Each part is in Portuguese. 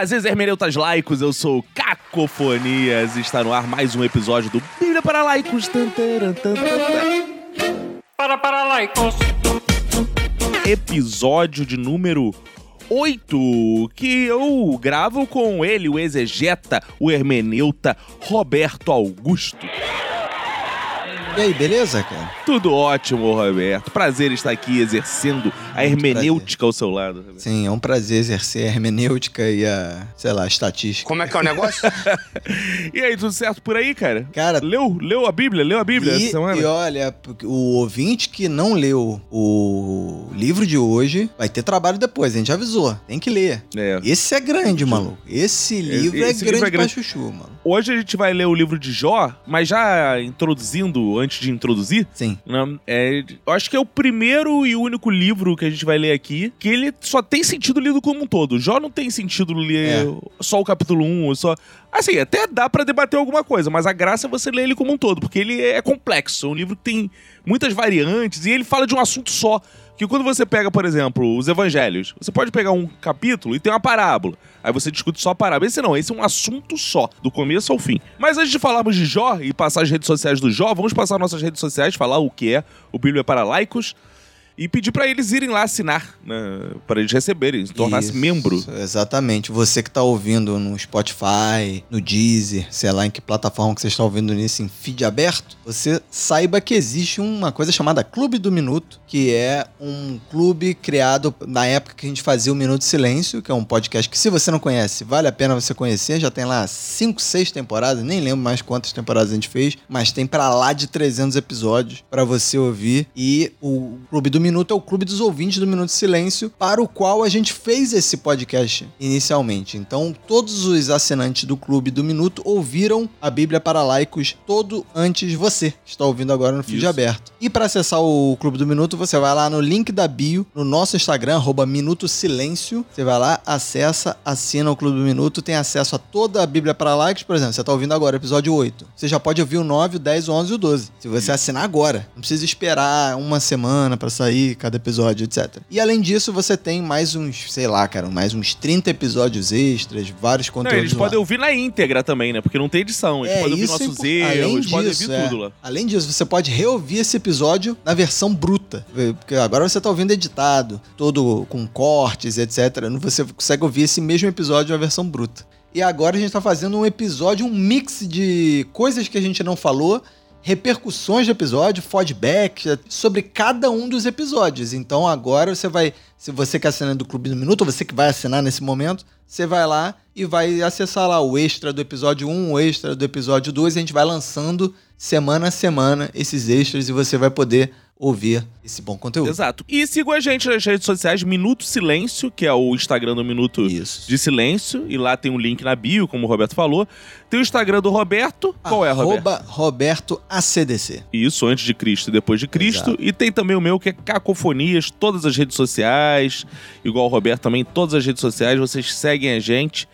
Prazeres, hermeneutas laicos, eu sou Cacofonias e está no ar mais um episódio do Bíblia para Laicos. Para para laicos. Episódio de número 8, que eu gravo com ele, o exegeta, o hermeneuta Roberto Augusto. E aí, beleza, cara? Tudo ótimo, Roberto. Prazer estar aqui exercendo a hermenêutica ao seu lado. Roberto. Sim, é um prazer exercer a hermenêutica e a, sei lá, a estatística. Como é que é o negócio? E aí, tudo certo por aí, cara? Cara, Leu, leu a Bíblia? Leu a Bíblia essa e, semana? e olha, o ouvinte que não leu o livro de hoje vai ter trabalho depois, a gente avisou. Tem que ler. É. Esse é grande, maluco. Esse livro esse é livro grande é grande. pra chuchu, mano. Hoje a gente vai ler o livro de Jó, mas já introduzindo, antes de introduzir, Sim. né, é, eu acho que é o primeiro e único livro que a gente vai ler aqui que ele só tem sentido lido como um todo. Jó não tem sentido ler É. só o capítulo 1, só. Assim, até dá pra debater alguma coisa, mas a graça é você ler ele como um todo, porque ele é complexo. É um livro que tem muitas variantes e ele fala de um assunto só. Que quando você pega, por exemplo, os evangelhos, você pode pegar um capítulo e tem uma parábola. Aí você discute só a parábola. Esse não, esse é um assunto só, do começo ao fim. Mas antes de falarmos de Jó e passar as redes sociais do Jó, vamos passar nossas redes sociais, falar o que é o Bíblia para laicos e pedir pra eles irem lá assinar, né, para eles receberem, tornar-se Isso, membro. Exatamente. Você que tá ouvindo no Spotify, no Deezer, sei lá em que plataforma que você está ouvindo nisso, em feed aberto, você saiba que existe uma coisa chamada Clube do Minuto, que é um clube criado na época que a gente fazia o Minuto Silêncio, que é um podcast que, se você não conhece, vale a pena você conhecer. Já tem lá 5, 6 temporadas, nem lembro mais quantas temporadas a gente fez, mas tem pra lá de 300 episódios pra você ouvir. E o Clube do Minuto é o clube dos ouvintes do Minuto Silêncio, para o qual a gente fez esse podcast inicialmente. Então, todos os assinantes do Clube do Minuto ouviram a Bíblia para laicos todo antes você, que está ouvindo agora no feed Isso. aberto. E para acessar o Clube do Minuto, você vai lá no link da bio, no nosso Instagram, arroba Minuto Silêncio. Você vai lá, acessa, assina o Clube do Minuto, tem acesso a toda a Bíblia para laicos. Por exemplo, você está ouvindo agora o episódio 8. Você já pode ouvir o 9, o 10, o 11 e o 12. Se você assinar agora. Não precisa esperar uma semana para sair cada episódio, etc. E além disso, você tem mais uns, sei lá, cara, mais uns 30 episódios extras, vários Não, conteúdos eles lá. podem ouvir na íntegra também, né? Porque não tem edição. Eles É, podem ouvir é nossos além erros, podem disso, ouvir é. tudo lá. Além disso, você pode reouvir esse episódio na versão bruta. Porque agora você tá ouvindo editado, todo com cortes, etc. Você consegue ouvir esse mesmo episódio na versão bruta. E agora a gente tá fazendo um episódio, um mix de coisas que a gente não falou, repercussões do episódio, feedback sobre cada um dos episódios. Então agora você vai, se você que é assinante do Clube do Minuto, ou você que vai assinar nesse momento, você vai lá e vai acessar lá o extra do episódio 1, o extra do episódio 2, e a gente vai lançando semana a semana esses extras e você vai poder ouvir esse bom conteúdo. Exato. E sigam a gente nas redes sociais, Minuto Silêncio, que é o Instagram do Minuto Isso. de Silêncio. E lá tem um link na bio, como o Roberto falou. Tem o Instagram do Roberto. Qual é, Roberto? Roberto ACDC. Isso, antes de Cristo e depois de Cristo. E tem também o meu, que é Cacofonias, todas as redes sociais. Igual o Roberto também, todas as redes sociais. Vocês seguem a gente.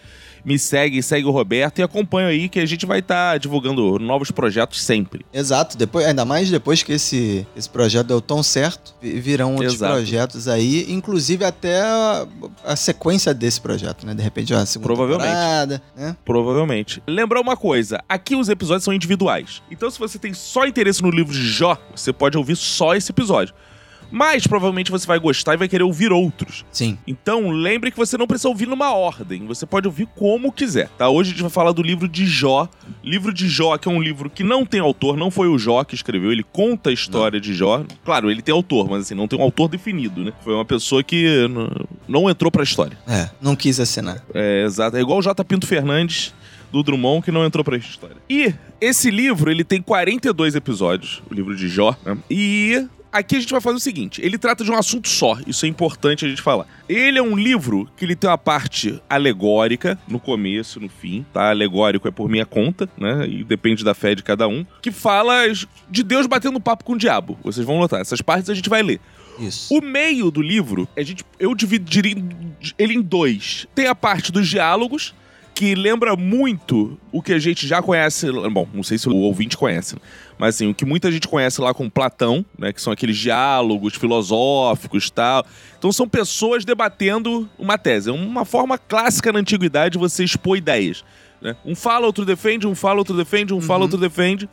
Me seguem, segue o Roberto e acompanham aí que a gente vai estar divulgando novos projetos sempre. Exato, depois, ainda mais depois que esse, esse projeto deu tão certo, vi- virão outros Exato. projetos aí, inclusive até a, a sequência desse projeto, né? De repente, uma segunda Provavelmente. temporada, né? Provavelmente. Lembrar uma coisa: aqui os episódios são individuais. Então, se você tem só interesse no livro de Jó, você pode ouvir só esse episódio. Mas provavelmente você vai gostar e vai querer ouvir outros. Sim. Então, lembre que você não precisa ouvir numa ordem. Você pode ouvir como quiser, tá? Hoje a gente vai falar do livro de Jó. Livro de Jó, que é um livro que não tem autor, não foi o Jó que escreveu, ele conta a história de Jó. Claro, ele tem autor, mas assim, não tem um autor definido, né? Foi uma pessoa que não entrou pra história. É, não quis assinar. É, exato. É igual o J. Pinto Fernandes do Drummond que não entrou pra história. E esse livro, ele tem 42 episódios, o livro de Jó, né? E aqui a gente vai fazer o seguinte, ele trata de um assunto só, isso é importante a gente falar. Ele é um livro que ele tem uma parte alegórica no começo, no fim, tá? Alegórico é por minha conta, né? E depende da fé de cada um, que fala de Deus batendo papo com o diabo. Vocês vão notar, essas partes a gente vai ler. Isso. O meio do livro, a gente, eu dividiria ele em dois. Tem a parte dos diálogos, que lembra muito o que a gente já conhece. Bom, não sei se o ouvinte conhece, mas assim, o que muita gente conhece lá com Platão, né? Que são aqueles diálogos filosóficos e tal. Então são pessoas debatendo uma tese. É uma forma clássica na antiguidade de você expor ideias. Né? Um fala, outro defende, um fala, outro defende, um fala, outro defende.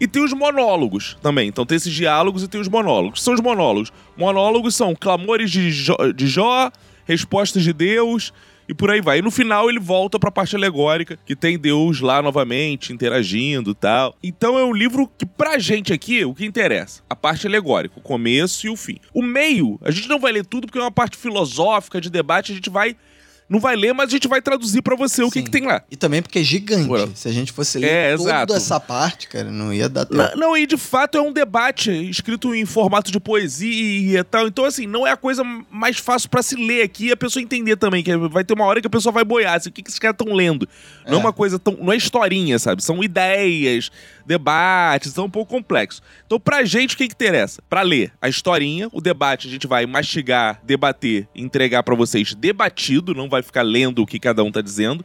E tem os monólogos também. Então tem esses diálogos e tem os monólogos. São os monólogos. Monólogos são clamores de Jó, de Jó respostas de Deus e por aí vai. E no final ele volta pra parte alegórica, que tem Deus lá novamente, interagindo e tal. Então é um livro que, pra gente aqui, o que interessa? A parte alegórica, o começo e o fim. O meio, a gente não vai ler tudo porque é uma parte filosófica, de debate, a gente vai. Não vai ler, mas a gente vai traduzir pra você o que, que tem lá. E também porque é gigante. Se a gente fosse ler É, toda exato. essa parte, cara, não ia dar tempo. Não, não, e de fato é um debate escrito em formato de poesia e tal. Então, assim, não é a coisa mais fácil pra se ler aqui e a pessoa entender também. Que vai ter uma hora que a pessoa vai boiar. Assim, o que, que esses caras estão lendo? Não é É. uma coisa tão. Não é historinha, sabe? São ideias, debates, então é um pouco complexo. Então, pra gente, o que, que interessa? Pra ler a historinha, o debate a gente vai mastigar, debater, entregar pra vocês debatido, não vai ficar lendo o que cada um tá dizendo.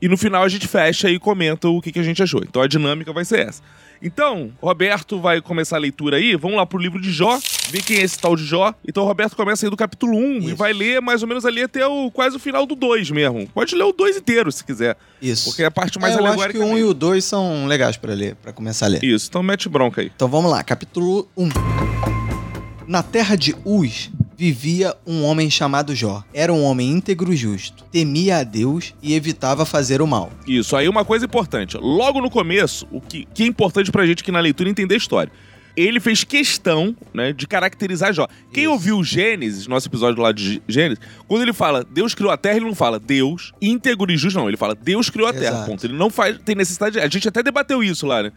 E no final a gente fecha e comenta o que, que a gente achou. Então a dinâmica vai ser essa. Então, Roberto vai começar a leitura aí. Vamos lá pro livro de Jó, ver quem é esse tal de Jó. Então, o Roberto começa aí do capítulo 1 e Isso. vai ler mais ou menos ali até o, quase o final do 2 mesmo. Pode ler o 2 inteiro se quiser, Isso. porque é a parte mais É, eu acho que o 1 e mesmo. o 2 são legais pra ler, pra começar a ler. Isso, então mete bronca aí. Então vamos lá, capítulo 1. Na terra de Uz vivia um homem chamado Jó. Era um homem íntegro e justo. Temia a Deus e evitava fazer o mal. Isso, aí uma coisa importante. Logo no começo, o que, que é importante pra gente aqui na leitura é entender a história. Ele fez questão, né, de caracterizar Jó. Quem Isso. ouviu Gênesis, nosso episódio lá de Gênesis, quando ele fala Deus criou a terra, ele não fala Deus íntegro e justo, não. Ele fala Deus criou a terra, Exato. ponto. Ele não faz, tem necessidade. A gente até debateu isso lá, né?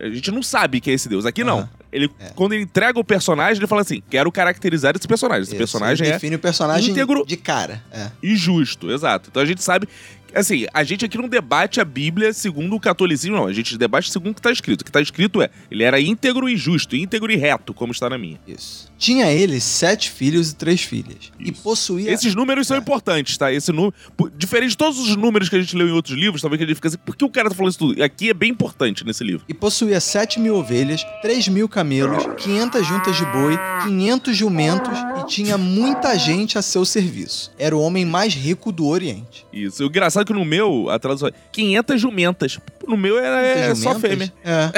A gente não sabe quem é esse Deus. Aqui não. Ele, É. Quando ele entrega o personagem, ele fala assim: quero caracterizar esse personagem. Esse Isso, personagem ele é define o personagem íntegro- de cara. É. e justo, exato. Então a gente sabe. Assim, a gente aqui não debate a Bíblia segundo o catolicismo, não. A gente debate segundo o que está escrito. O que está escrito é: ele era íntegro e justo, íntegro e reto, como está na minha. Isso. Tinha ele sete filhos e três filhas. E Isso. possuía. Esses números são importantes, tá? Esse número. Diferente de todos os números que a gente leu em outros livros, talvez que a gente fica assim, por que o cara tá falando isso tudo? E aqui é bem importante nesse livro. E possuía sete mil ovelhas, três mil camelos, 500 juntas de boi, 500 jumentos e tinha muita gente a seu serviço. Era o homem mais rico do Oriente. Isso. O engraçado é que no meu, a tradução é 500 jumentas. No meu era é, 500 só fêmea. É.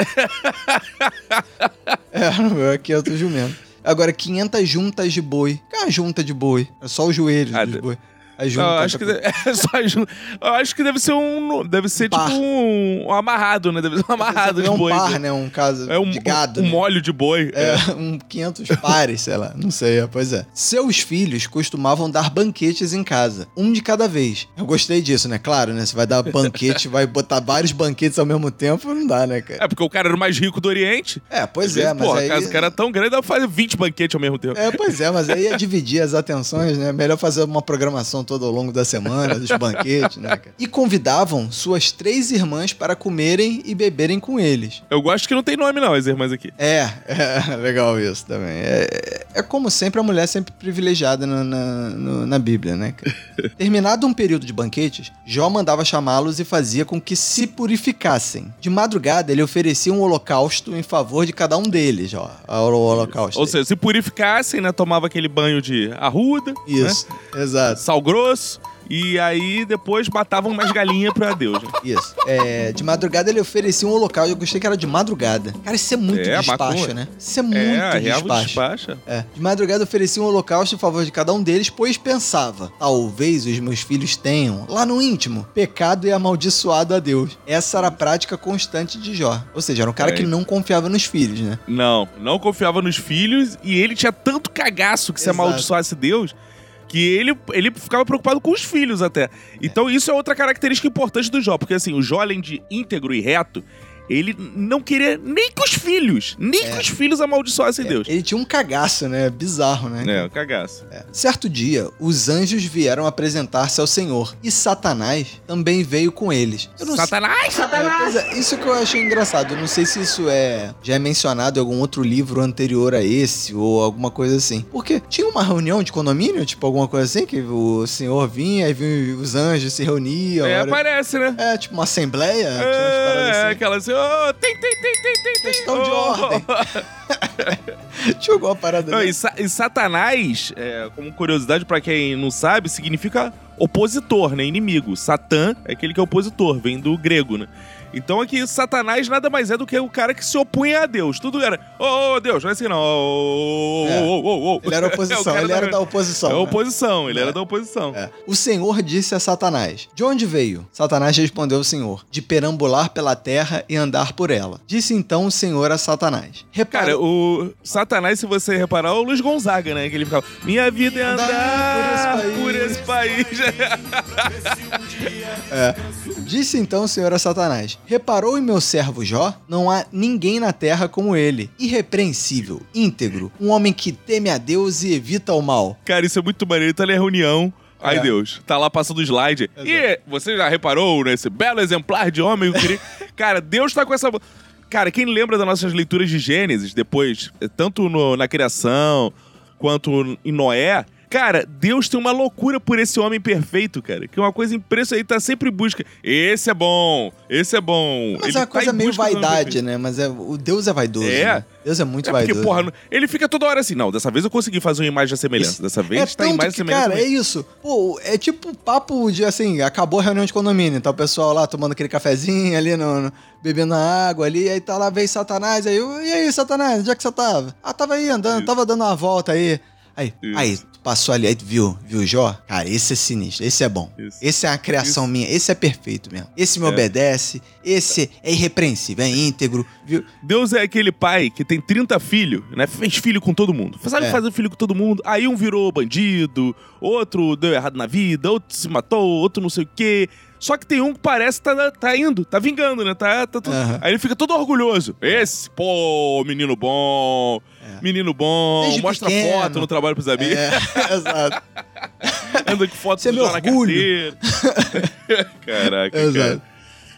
é, no meu aqui é outro jumento. Agora, 500 juntas de boi. Que é uma junta de boi? É só os joelhos Ah, de- boi. Junta. eu acho que deve, é só jun- eu acho que deve ser um. Deve ser par. tipo um, um amarrado, né? Deve ser um amarrado é de um boi. par, né? Um caso É um, de gado. um, né? molho de boi. É, É. um 500 pares, sei lá. Não sei, é, pois é. Seus filhos costumavam dar banquetes em casa, um de cada vez. Eu gostei disso, né? Claro, né? Você vai dar banquete, vai botar vários banquetes ao mesmo tempo, não dá, né, cara? É, porque o cara era o mais rico do Oriente. É, pois é, vezes, mas pô, aí... a casa do cara é tão grande, dá pra fazer 20 banquetes ao mesmo tempo. É, pois é, mas aí é dividir as atenções, né? Melhor fazer uma programação toda ao longo da semana, dos banquetes, né, cara? E convidavam suas três irmãs para comerem e beberem com eles. Eu gosto que não tem nome, não, as irmãs aqui. É, é legal isso também. É, é como sempre a mulher sempre privilegiada na, na, na Bíblia, né? cara? Terminado um período de banquetes, Jó mandava chamá-los e fazia com que se purificassem. De madrugada, ele oferecia um holocausto em favor de cada um deles, ó. O holocausto. Ou seja, se purificassem, né? Tomava aquele banho de arruda, né? isso, exato. Sal grosso. E aí depois matavam mais galinha pra Deus. Né? Isso. É, de madrugada ele oferecia um holocausto. Eu gostei que era de madrugada. Cara, isso é muito É, maconha. né? Isso é muito é, a real despacho. despacha. É. De madrugada oferecia um holocausto em favor de cada um deles, pois pensava: talvez os meus filhos tenham, lá no íntimo, pecado e amaldiçoado a Deus. Essa era a prática constante de Jó. Ou seja, era um cara É. que não confiava nos filhos, né? Não, não confiava nos filhos e ele tinha tanto cagaço que se Exato. amaldiçoasse Deus que ele, ele ficava preocupado com os filhos até. Então isso é outra característica importante do Jó, porque assim, o Jó, além de íntegro e reto, ele não queria nem que os filhos, nem que os filhos amaldiçoassem Deus. Ele tinha um cagaço, né? Bizarro, né? É, o cagaço. É. Certo dia, os anjos vieram apresentar-se ao Senhor e Satanás também veio com eles. Eu não sei- Satanás! É, é, isso que eu achei engraçado. Eu não sei se isso é já é mencionado em algum outro livro anterior a esse ou alguma coisa assim. Porque tinha uma reunião de condomínio, tipo alguma coisa assim, que o senhor vinha e os anjos se reuniam. É, era- parece, né? é, tipo uma assembleia. É, assim. aquela assim, oh, tem, tem, tem, tem, tem, tem. Questão de oh. ordem. Tinha alguma parada Não, e, sa- e Satanás, é, como curiosidade pra quem não sabe, significa opositor, né? Inimigo. Satã é aquele que é opositor, vem do grego, né? Então aqui, Satanás nada mais é do que o cara que se opunha a Deus. Tudo era, ô, ô, Deus, não é assim não. Ô, É. ô, ô. Ele era É oposição, cara ele era da oposição. É né? oposição, ele É. era da oposição. É. O Senhor disse a Satanás: De onde veio? Satanás respondeu ao Senhor: De perambular pela terra e andar por ela. Disse então o Senhor a Satanás: Repara, Cara, o Satanás, se você reparar, é o Luiz Gonzaga, né? Que ele ficava, minha vida é andar, Andar por por esse esse país. Disse então o Senhor a Satanás: Reparou em meu servo Jó? Não há ninguém na terra como ele, irrepreensível, íntegro, um homem que teme a Deus e evita o mal. Cara, isso é muito maneiro. Tá ali a reunião. Ai, É. Deus. Tá lá passando o slide. E você já reparou nesse belo exemplar de homem? Queria... Cara, Deus tá com essa... Cara, quem lembra das nossas leituras de Gênesis depois, tanto no- na criação quanto em Noé... Cara, Deus tem uma loucura por esse homem perfeito, cara. Que é uma coisa impressionante. Ele tá sempre em busca. Esse é bom, esse é bom. Mas Ele é uma tá coisa meio vaidade, né? Mas é, o Deus é vaidoso. É. né? Deus é muito É porque, vaidoso. porra, ele fica toda hora assim. Não, dessa vez eu consegui fazer uma imagem de semelhança. Dessa vez é tá tanto imagem que, semelhança. cara, é também. isso. Pô, é tipo papo de assim, acabou a reunião de condomínio, tá o pessoal lá tomando aquele cafezinho ali, no, no- bebendo água ali, aí tá lá, veio Satanás, aí, eu, e aí, Satanás, onde é que você tava? Ah, tava aí andando, Isso. tava dando uma volta aí. Aí, Isso. aí, tu passou ali, aí tu viu, viu Jó? Cara, esse é sinistro, esse é bom. Isso. Esse é uma criação minha, esse é perfeito mesmo. Esse me É. obedece, esse é irrepreensível, é íntegro, viu? Deus é aquele pai que tem 30 filhos, né? Fez filho com todo mundo. Sabe É. fazer filho com todo mundo? Aí um virou bandido, outro deu errado na vida, outro se matou, outro não sei o quê. Só que tem um que parece que tá, tá indo, tá vingando, né? Tá, tá tudo- Aham. Aí ele fica todo orgulhoso. Esse, pô, menino bom. Menino bom, Desde mostra pequeno. foto no trabalho pros amigos, É, exato. anda com foto Esse é meu orgulho. Caraca, Exato. cara.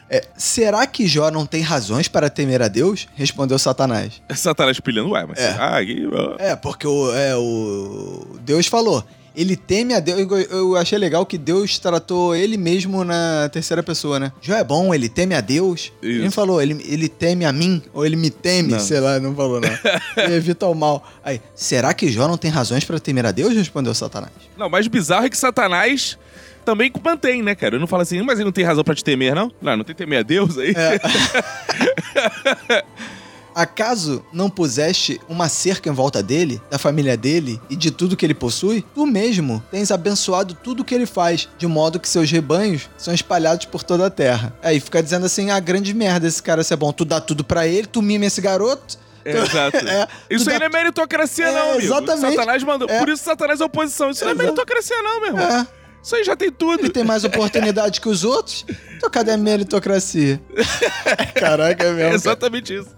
É, será que Jó não tem razões para temer a Deus? Respondeu Satanás. Satanás pilhando, ué, mas É. que... ó, É, porque o, é, o Deus falou. Ele teme a Deus. Eu, eu achei legal que Deus tratou ele mesmo na terceira pessoa, né? Jó é bom, ele teme a Deus. Ele Isso. falou, ele, ele teme a mim, ou ele me teme, Não. sei lá, não falou não. ele evita o mal. Aí, será que Jó não tem razões para temer a Deus? Respondeu Satanás. Não, o mais bizarro é que Satanás também mantém, né, cara? Eu não falo assim, mas ele não tem razão pra te temer, não? Não, não tem temer a Deus aí. É. Acaso não puseste uma cerca em volta dele, da família dele e de tudo que ele possui? Tu mesmo tens abençoado tudo que ele faz, de modo que seus rebanhos são espalhados por toda a terra. Aí fica dizendo assim: ah, grande merda esse cara ser bom. Tu dá tudo pra ele, tu mima esse garoto. É, exato. É, isso aí dá- não é meritocracia, É, não, amigo. exatamente. Satanás mandou. É. Por isso Satanás é oposição. Isso não é meritocracia, não, meu irmão. É, Isso aí já tem tudo. ele tem mais oportunidade que os outros. Então cadê a meritocracia? Caraca, é É mesmo. cara. exatamente isso.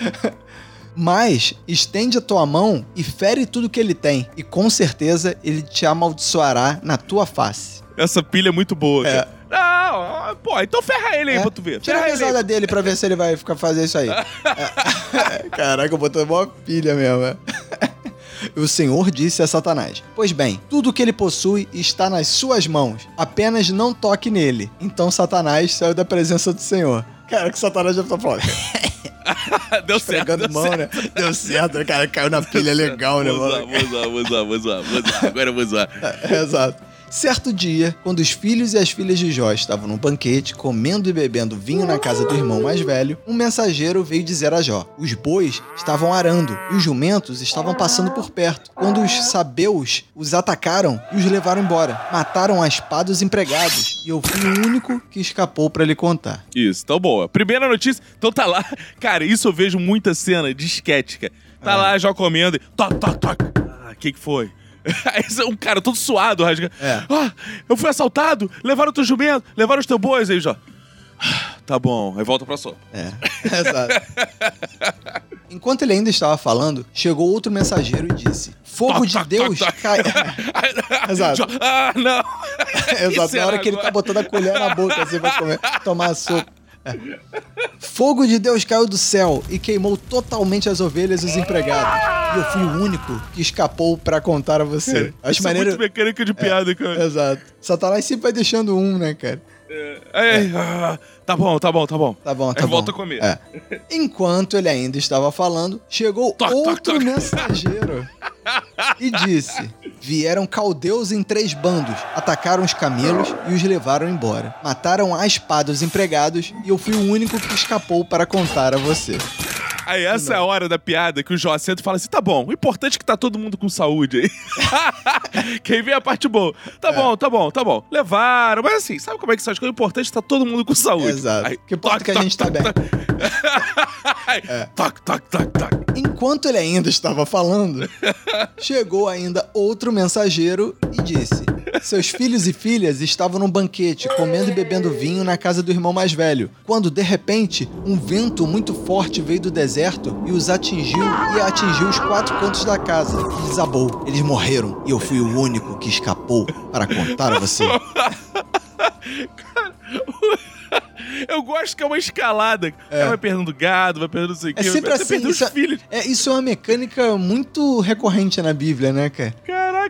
Mas estende a tua mão e fere tudo que ele tem, e com certeza ele te amaldiçoará na tua face. Essa pilha é muito boa, É. cara. Não, pô, então ferra ele aí É. pra tu ver. Tira a Ferra mesada dele pra ver se ele vai ficar fazer isso aí. É. Caraca, eu botei uma pilha mesmo. é. O Senhor disse a Satanás: Pois bem, tudo que ele possui está nas suas mãos, apenas não toque nele. Então Satanás saiu da presença do Senhor. Cara, que Satanás já tá falando. deu certo. Pregando Deu mão, certo. né? Deu certo, cara. Caiu na pilha legal, né, mano? vou usar, vou usar, vou usar, vou usar. Agora eu vou usar. É, Exato. Certo dia, quando os filhos e as filhas de Jó estavam num banquete, comendo e bebendo vinho na casa do irmão mais velho, um mensageiro veio dizer a Jó: Os bois estavam arando e os jumentos estavam passando por perto. Quando os sabeus os atacaram e os levaram embora, mataram a espada os empregados, e eu fui o único que escapou para lhe contar. Isso, então boa. Primeira notícia, então tá lá. Cara, isso eu vejo muita cena de esquete, cara. Tá Ah. lá já comendo e toc, toc, toc. Ah, o que que foi? Aí um cara todo suado, rasga. É. Ah, eu fui assaltado, levaram o teu jumento, levaram os teus bois aí, já. Ah, tá bom. Aí volta pra sopa. É, exato. Enquanto ele ainda estava falando, chegou outro mensageiro e disse: Fogo de Deus toc, toc. cai. Exato. Ah, não. Exato, na hora que ele tá botando a colher na boca, assim, pra comer, tomar sopa. É. Fogo de Deus caiu do céu e queimou totalmente as ovelhas e os empregados. E eu fui o único que escapou pra contar a você. Acho Isso é maneiro. muito mecânica de piada, cara. Exato. Satanás sempre vai deixando um, né, cara? Ai, ah, tá bom, tá bom, tá bom. Tá bom, tá Aí bom. volta a comer. É. Enquanto ele ainda estava falando, chegou Toc, toc, outro toc. mensageiro e disse: Vieram caldeus em três bandos, atacaram os camelos e os levaram embora. Mataram a espada os empregados e eu fui o único que escapou para contar a você. Aí essa é a hora da piada que o Jó senta e fala assim: tá bom, o importante é que tá todo mundo com saúde aí. Quem vê a parte boa. Tá bom, tá bom, tá bom. Levaram, mas assim, sabe como é que são as coisas? O importante é que tá todo mundo com saúde. Exato. Aí, Que importa que a gente tá bem. Aí, Toc, toc, toc, toc. Enquanto ele ainda estava falando, chegou ainda outro mensageiro e disse: Seus filhos e filhas estavam num banquete, comendo e bebendo vinho na casa do irmão mais velho, quando de repente um vento muito forte veio do deserto e os atingiu e atingiu os quatro cantos da casa. E desabou. Eles morreram e eu fui o único que escapou para contar a você. Eu gosto que é uma escalada. É. Vai perdendo gado, vai perdendo não sei o É quê. sempre assim. perdeu Isso os filhos. é, é- isso é uma mecânica muito recorrente na Bíblia, né, cara?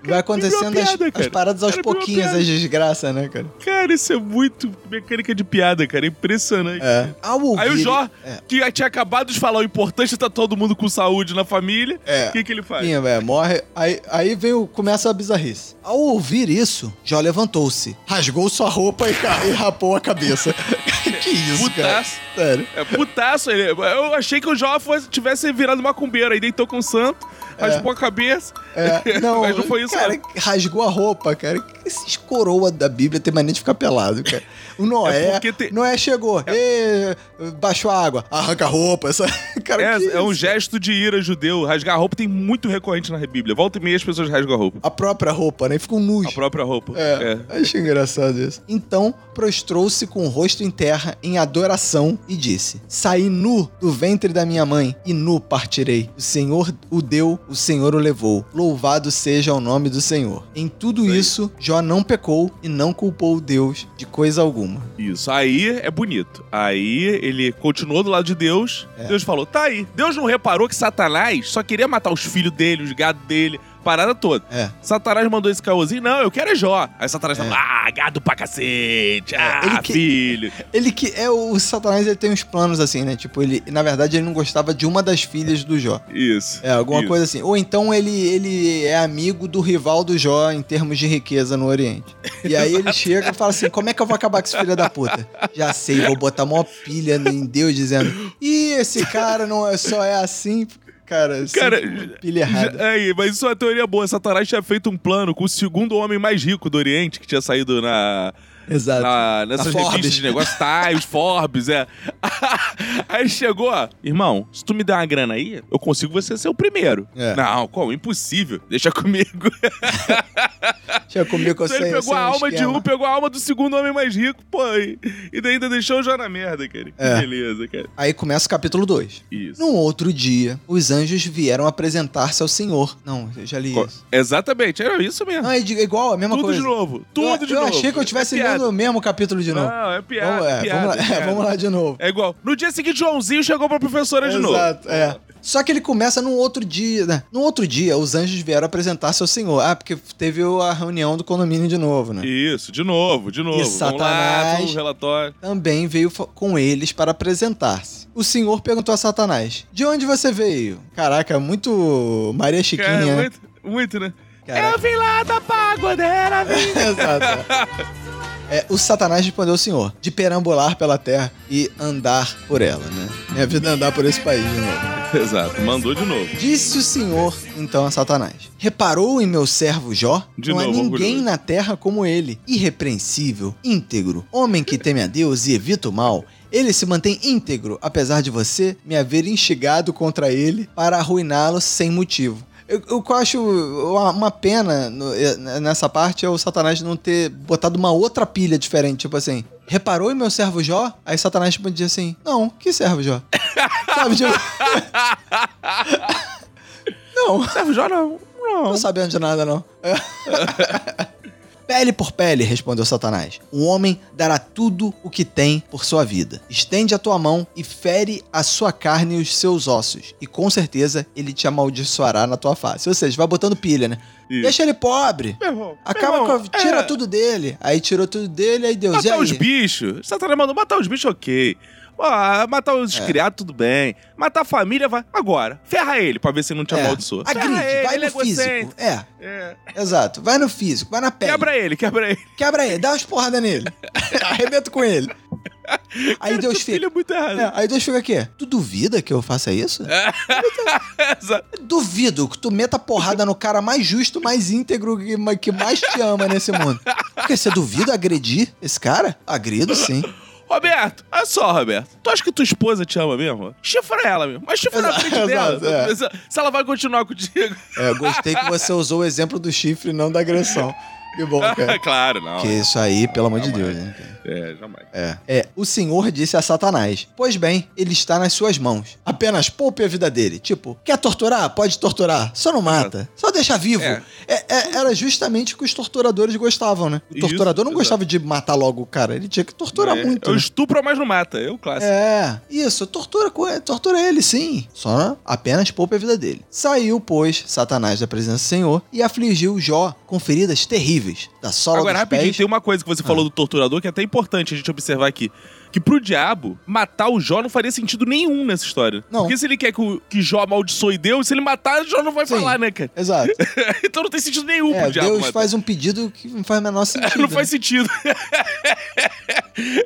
Caraca, Vai acontecendo as, piada, as cara. paradas aos Cara, pouquinhos, as desgraças, né, cara? Cara, isso é muito mecânica de piada, cara. É impressionante. É. Ouvir, Aí o Jó, É. que tinha acabado de falar, o importante é tá todo mundo com saúde na família. É. O que, que ele faz? Sim, velho, morre. Aí, aí vem o, começa a bizarrice. Ao ouvir isso, Jó levantou-se, rasgou sua roupa e, e rapou a cabeça. que isso, cara? Putaço. Sério. É putaço. Ele, eu achei que o Jó fosse, tivesse virado macumbeiro. Aí deitou com o santo, raspou a cabeça. É, não, Mas não foi isso, cara, não. rasgou a roupa, cara. Esses coroa da Bíblia tem mania de ficar pelado, cara. O Noé, É tem- Noé chegou, Ê, baixou a água, arranca a roupa, essa... cara, É, é um gesto de ira judeu. Rasgar a roupa tem muito recorrente na Bíblia. Volta e meia as pessoas rasgam a roupa. A própria roupa, né? Ficam nus. A própria roupa. É, acho engraçado isso. Então prostrou-se com o rosto em terra em adoração e disse: Saí nu do ventre da minha mãe e nu partirei. O Senhor o deu, o Senhor o levou. Louvado seja o nome do Senhor. Em tudo isso, Jó não pecou e não culpou Deus de coisa alguma. Isso. Aí é bonito. Aí ele continuou do lado de Deus. É. Deus falou: tá aí. Deus não reparou que Satanás só queria matar os filhos dele, os gados dele, parada toda. É. Satanás mandou esse caôzinho, não, eu quero é Jó. Aí Satanás É. falou: ah, gado pra cacete. Ah, ele que- filho. Ele que é o Satanás, ele tem uns planos assim, né? Tipo, ele, na verdade, ele não gostava de uma das filhas do Jó. Isso. É, alguma Isso. coisa assim. Ou então ele, ele é amigo do rival do Jó em termos de riqueza no Oriente. E aí ele chega e fala assim: como é que eu vou acabar com esse filho da puta? Já sei, vou botar mó pilha em Deus dizendo: Ih, esse cara não é, só é assim. Cara, Cara, sempre pilha errada. Já- Aí, mas isso é uma teoria boa. Satanás tinha feito um plano com o segundo homem mais rico do Oriente, que tinha saído na, Exato. na, nessas Na Forbes. revistas de negócio, Times, Forbes, é. Aí ele chegou, ó, irmão, se tu me der uma grana aí, eu consigo você ser o primeiro. É. Não, como? Impossível. Deixa comigo. Tinha comigo Então ele sem- pegou a alma de esquema. um, pegou a alma do segundo homem mais rico, pô, e, e daí ainda deixou o Jó na merda, cara. Que É. beleza, cara. Aí começa o capítulo 2. Isso. Num outro dia, os anjos vieram apresentar-se ao Senhor. Não, eu já li Co- isso. Exatamente, era isso mesmo. Ah, é de- igual, a mesma Tudo coisa. de novo, tudo eu, de eu novo. achei que eu estivesse É piada. lendo o mesmo capítulo de novo. Não, é piada, vamos, é, piada, vamos, lá, é, piada. vamos lá de novo. É igual. No dia seguinte, Joãozinho chegou pra professora de novo. Exato, é. Só que ele começa num outro dia, né? Num outro dia, os anjos vieram apresentar-se ao Senhor. Ah, porque teve a reunião do condomínio de novo, né? Isso, de novo, de novo. E Vamos Satanás-. Também veio com eles para apresentar-se. O Senhor perguntou a Satanás: De onde você veio? Caraca, muito Maria Chiquinha, Cara, né? muito, muito, né? Caraca. Eu vim lá da pagodeira, vim. Exato. É, o Satanás respondeu ao Senhor: De perambular pela terra e andar por ela, né? Minha vida é andar por esse país de novo. Exato, mandou de novo. Disse o Senhor então a Satanás: Reparou em meu servo Jó? De Não há novo, ninguém orgulhoso. na terra como ele, irrepreensível, íntegro, homem que teme a Deus e evita o mal. Ele se mantém íntegro, apesar de você me haver instigado contra ele para arruiná-lo sem motivo. Eu que eu acho uma, pena no- eh, nessa parte é o Satanás não ter botado uma outra pilha diferente. Tipo assim, reparou em meu servo Jó? Aí Satanás tipo, diz assim: Não, que servo Jó? Sabe, tipo. não, Serve já não. Não. não sabendo de nada, não. Pele por pele, respondeu Satanás. Um homem dará tudo o que tem por sua vida. Estende a tua mão e fere a sua carne e os seus ossos. E com certeza ele te amaldiçoará na tua face. Ou seja, vai botando pilha, né? Isso. Deixa ele pobre. Meu irmão, Acaba meu irmão, com. a- Tira é, tudo dele. Aí tirou tudo dele, aí Deus. e Matar aí? os bichos. Satanás mandou matar os bichos, ok. Ah, matar os É. criados, tudo bem. Matar a família, vai. Agora, ferra ele pra ver se não te É. amaldiçoa. Agride, vai ele no é físico. É, É. exato. Vai no físico, vai na pele. Quebra ele, quebra ele. Quebra ele, dá umas porradas nele. Arrebenta com ele. Aí Cara, Deus fica. é muito errado. É, aí Deus fica aqui. Tu duvida que eu faça isso? Exato. Duvido que tu meta porrada no cara mais justo, mais íntegro, que que mais te ama nesse mundo. Porque você duvida agredir esse cara? Agrido sim. Roberto, olha só, Roberto. Tu acha que tua esposa te ama mesmo? Chifra ela mesmo. Mas chifra na Exato, frente dela. exato, é. Se ela vai continuar contigo. É, eu gostei que você usou o exemplo do chifre, não da agressão. Que bom, cara. claro, não. Que isso aí, pelo amor de. Deus, né? cara? É, jamais. É. É, o Senhor disse a Satanás: Pois bem, ele está nas suas mãos. Apenas poupe a vida dele. Tipo, quer torturar? Pode torturar. Só não mata. Só deixa vivo. É. É, é, era justamente o que os torturadores gostavam, né? O Isso, torturador não exato. gostava de matar logo o cara. Ele tinha que torturar É, muito. Eu né? estupro, mas não mata. É o clássico. É, isso, tortura, tortura ele, sim. Só apenas poupe a vida dele. Saiu, pois, Satanás da presença do Senhor e afligiu Jó com feridas terríveis da sola Agora, dos rapidinho, pés. tem uma coisa que você Ah. falou do torturador que é até importante a gente observar aqui. Que pro diabo, matar o Jó não faria sentido nenhum nessa história. Não. Porque se ele quer que, o, que Jó amaldiçoe Deus, se ele matar, Jó não vai Sim. falar, né, cara? Exato. então não tem sentido nenhum É, pro diabo Deus matar. faz um pedido que não faz o menor sentido. não faz né? sentido.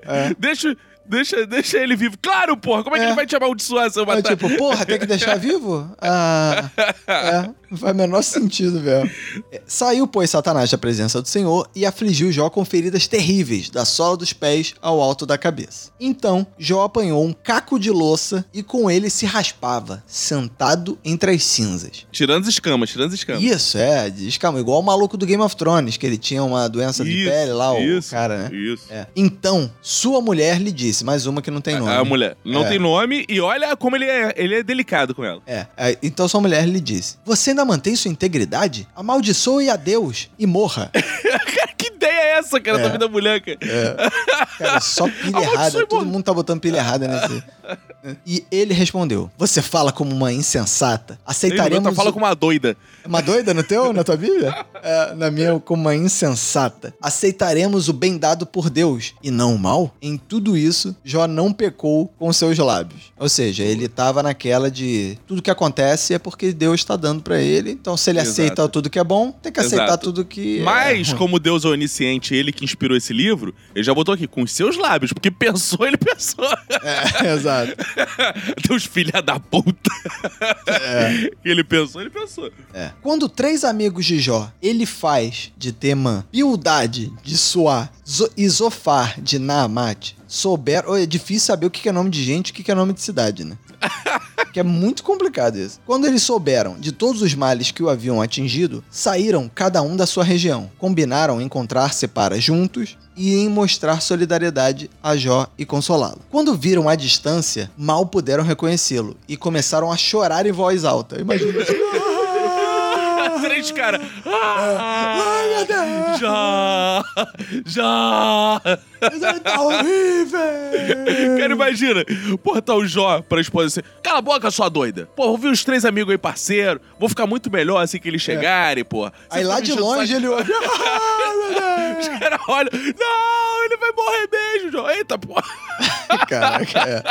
É. deixa, deixa, deixa ele vivo. Claro, porra, como é, que É. ele vai te amaldiçoar se eu É matar? tipo, porra, tem que deixar vivo? Ah, é, não faz o menor sentido, velho. É, Saiu, pois, Satanás da presença do Senhor e afligiu Jó com feridas terríveis, da sola dos pés ao alto da cabeça. Então, Jó apanhou um caco de louça e com ele se raspava, sentado entre as cinzas. Tirando as escamas, tirando as escamas. Isso, é, de escama, igual o maluco do Game of Thrones, que ele tinha uma doença de Isso, pele lá, o isso, cara, né? Isso. É. Então, sua mulher lhe disse, mais uma que não tem nome. A mulher não É. tem nome e olha como ele é, ele é delicado com ela. É, é, então sua mulher lhe disse: Você ainda mantém sua integridade? Amaldiçoe a Deus e morra. Que ideia é essa, cara, É. da vida da mulher, cara? Cara, só pilha errada. Todo mundo tá botando pilha errada nesse. E ele respondeu: Você fala como uma insensata. Aceitaremos. Tá fala o- com uma doida. Uma doida no teu, na tua Bíblia? É, na minha, como uma insensata. Aceitaremos o bem dado por Deus e não o mal? Em tudo isso, Jó não pecou com seus lábios. Ou seja, ele tava naquela de tudo que acontece é porque Deus está dando pra ele. Então, se ele Exato. aceita tudo que é bom, tem que aceitar Exato. tudo que Mas, é como Deus é onisciente, ele que inspirou esse livro, ele já botou aqui, com os seus lábios, porque pensou, ele pensou. É, exato. Deus, filha da puta. Ele pensou, ele pensou. É. Quando três amigos de Jó, ele faz de Temã, Bildade de Suá, e Zofar de Naamat, souber... Oh, é difícil saber o que é nome de gente e o que que é nome de cidade, né? que é muito complicado isso. Quando eles souberam de todos os males que o haviam atingido, saíram cada um da sua região, combinaram encontrar-se para juntos e em mostrar solidariedade a Jó e consolá-lo. Quando viram a distância, mal puderam reconhecê-lo e começaram a chorar em voz alta. Imagina Três caras. Ai, meu Deus! Já! Já! Isso tá horrível! Cara, imagina. Porra, tá o Jó pra esposa assim. Cala a boca, sua doida. Pô, vou ver os três amigos aí, parceiro. Vou ficar muito melhor assim que eles chegarem, pô. Você Aí tá lá de longe ele olha. Os caras olham. Não, ele vai morrer mesmo, Jó. Eita, porra. Caraca, é.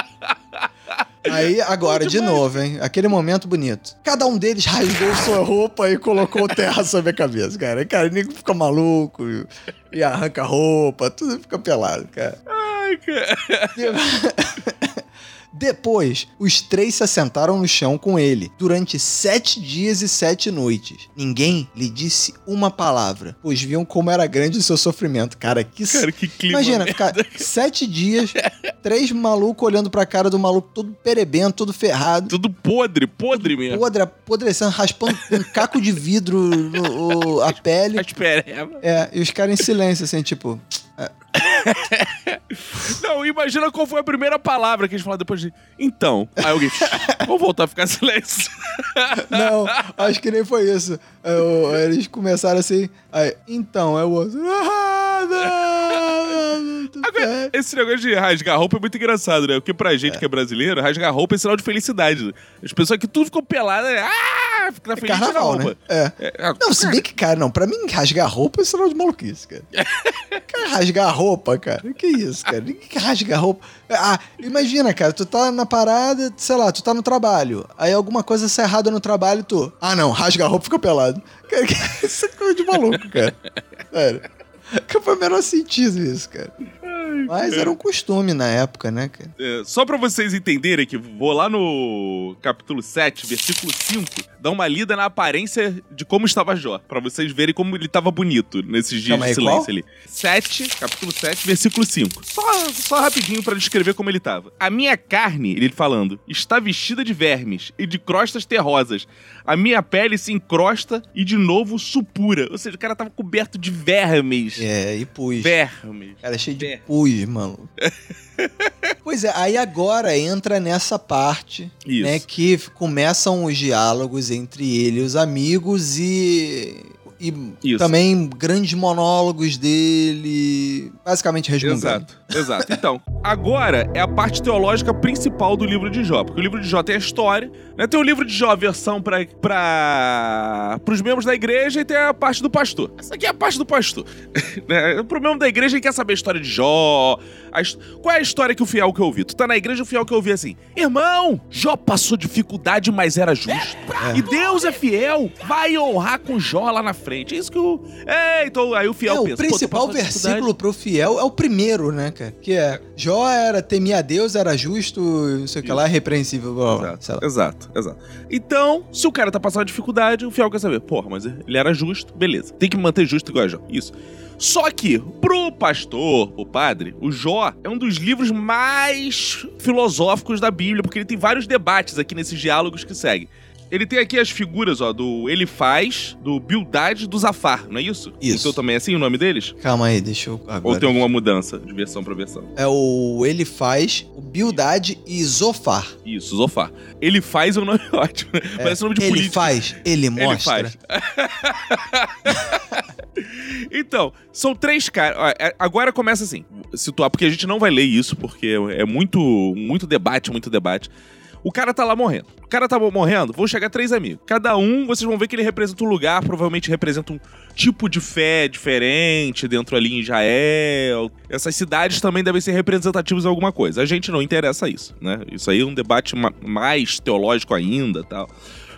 Aí, agora, de novo, hein? Aquele momento bonito. Cada um deles rasgou sua roupa e colocou terra sobre a cabeça, cara. Cara, o nego fica maluco e- e arranca a roupa, tudo fica pelado, cara. Ai, cara. Depois, os três se assentaram no chão com ele durante sete dias e sete noites. Ninguém lhe disse uma palavra, pois viam como era grande o seu sofrimento. Cara, que. Cara, que clima. Imagina, ficar sete dias, três malucos olhando pra cara do maluco todo perebento, todo ferrado. Tudo podre, podre mesmo. Podre, apodrecendo, raspando um caco de vidro no, o- a pele. É- É, e os caras em silêncio, assim, tipo. Não, imagina qual foi a primeira palavra que eles falaram depois de. Então. Aí alguém. Vamos voltar a ficar em silêncio. Não, acho que nem foi isso. É, o- Eles começaram assim. Aí, então, é o outro. "Ah, não, não, tudo Agora, bem." esse negócio de rasgar roupa é muito engraçado, né? Porque pra gente que é brasileiro, rasgar roupa é sinal de felicidade. As pessoas que tudo ficou pelada, né? ah, fica É feliz tirar carnaval, roupa. né? É. É, é, Não, se bem que, cara, não, pra mim rasgar roupa é sinal de maluquice, cara. cara, rasgar roupa, cara. Que isso, cara? Ninguém que rasga roupa. Ah, imagina, cara, tu tá na parada, sei lá, tu tá no trabalho. Aí alguma coisa sai errada no trabalho tu. Ah, não, rasga a roupa e fica pelado. Cara, isso é coisa de maluco, cara. Sério. Que foi o menor sentido isso, cara. Mas era um costume na época, né, cara? É, só pra vocês entenderem que vou lá no capítulo 7, versículo 5, dar uma lida na aparência de como estava Jó, Pra vocês verem como ele tava bonito nesses dias Calma de aí, silêncio qual? ali. 7, capítulo 7, versículo 5. Só, só rapidinho pra descrever como ele tava. A minha carne, ele falando, está vestida de vermes e de crostas terrosas. A minha pele se encrosta e de novo supura. Ou seja, o cara tava coberto de vermes. É, e pus. Vermes. Cara, cheio de Ver. pus, mano. pois é, aí agora entra nessa parte, Isso. né, que começam os diálogos entre ele e os amigos e e Isso. também grandes monólogos dele, basicamente resmungando. Exato, exato. Então, agora é a parte teológica principal do livro de Jó. Porque o livro de Jó tem a história, né? Tem o livro de Jó, a versão para os membros da igreja, e tem a parte do pastor. Essa aqui é a parte do pastor. né? Pro membro da igreja, ele quer saber a história de Jó. a Qual é a história que o fiel que eu ouvi? Tu tá na igreja, o fiel que eu ouvi assim: Irmão, Jó passou dificuldade, mas era justo. E Deus é fiel, vai honrar com Jó lá na frente. É isso que o. É, então aí o fiel É, o pensa. "Pô, tu principal passou dificuldade." versículo pro fiel é o primeiro, né, cara? Que é Jó era temia a Deus, era justo, não sei o que lá, repreensível, blá. Exato, exato, exato. Então, se o cara tá passando dificuldade, o fiel quer saber, porra, mas ele era justo, beleza. Tem que manter justo igual a Jó. Isso. Só que, pro pastor, o padre, o Jó é um dos livros mais filosóficos da Bíblia, porque ele tem vários debates aqui nesses diálogos que seguem. Ele tem aqui as figuras, ó, do Elifaz, do Bildad e do Zafar, não é isso? Isso. Então também é assim o nome deles? Calma aí, deixa eu agora. Ou tem alguma mudança de versão pra versão? É o ele faz, o Bildad e Zofar. Isso, Zofar. Ele faz é um nome ótimo. né? Parece nome de ele político. faz, ele Ele mostra. faz. então, são três caras. é- Agora começa assim, situar, porque a gente não vai ler isso, porque é muito, muito debate, muito debate. O cara tá lá morrendo. O cara tá morrendo, vão chegar três amigos. Cada um, vocês vão ver que ele representa um lugar, provavelmente representa um tipo de fé diferente dentro ali em Israel. Essas cidades também devem ser representativas em alguma coisa. A gente não interessa isso, né? Isso aí é um debate ma- mais teológico ainda tal.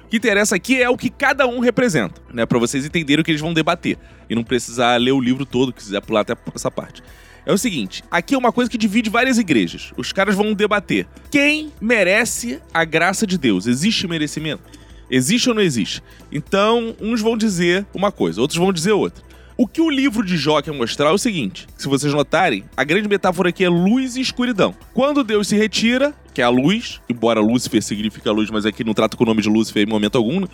O que interessa aqui é o que cada um representa, né? Pra vocês entenderem o que eles vão debater. E não precisar ler o livro todo, quiser pular até essa parte. É o seguinte, aqui é uma coisa que divide várias igrejas. Os caras vão debater. Quem merece a graça de Deus? Existe merecimento? Existe ou não existe? Então, uns vão dizer uma coisa, outros vão dizer outra. O que o livro de Jó quer mostrar é o seguinte: se vocês notarem, a grande metáfora aqui é luz e escuridão. Quando Deus se retira, que é a luz, embora Lúcifer significa luz, mas aqui não trata com o nome de Lúcifer em momento algum,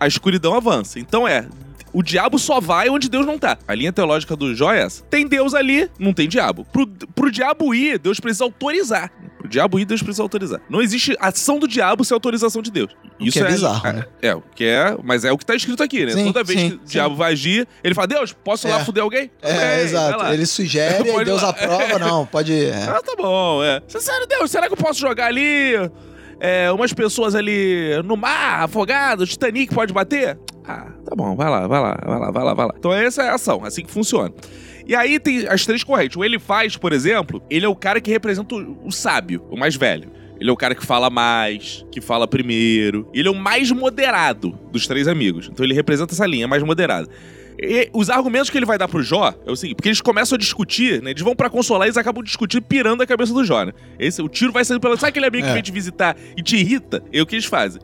a escuridão avança. Então é. O diabo só vai onde Deus não tá. A linha teológica do Jó é essa. Tem Deus ali, não tem diabo. Pro, pro diabo ir, Deus precisa autorizar. Pro diabo ir, Deus precisa autorizar. Não existe ação do diabo sem autorização de Deus. O que é bizarro, é, né? É, o que é, mas é o que tá escrito aqui, né? Sim, Toda vez sim, que o sim. diabo vai agir, ele fala: Deus, posso ir lá É. fuder alguém? É, exato. Ele sugere e Deus aprova, não, pode. é. Ah, tá bom, é. Sério, Deus, será que eu posso jogar ali é, umas pessoas ali no mar, afogado, Titanic pode bater? Ah, tá bom, vai lá, vai lá, vai lá, vai lá, vai lá. Então essa é a ação, assim que funciona. E aí tem as três correntes. O ele faz, por exemplo, ele é o cara que representa o sábio, o mais velho. Ele é o cara que fala mais, que fala primeiro. Ele é o mais moderado dos três amigos. Então ele representa essa linha, mais moderada. E os argumentos que ele vai dar pro Jó é o seguinte, porque eles começam a discutir, né? Eles vão pra consolar e eles acabam discutindo, pirando a cabeça do Jó, né? Esse, o tiro vai saindo pela. Sabe aquele amigo que É. vem te visitar e te irrita? É o que eles fazem.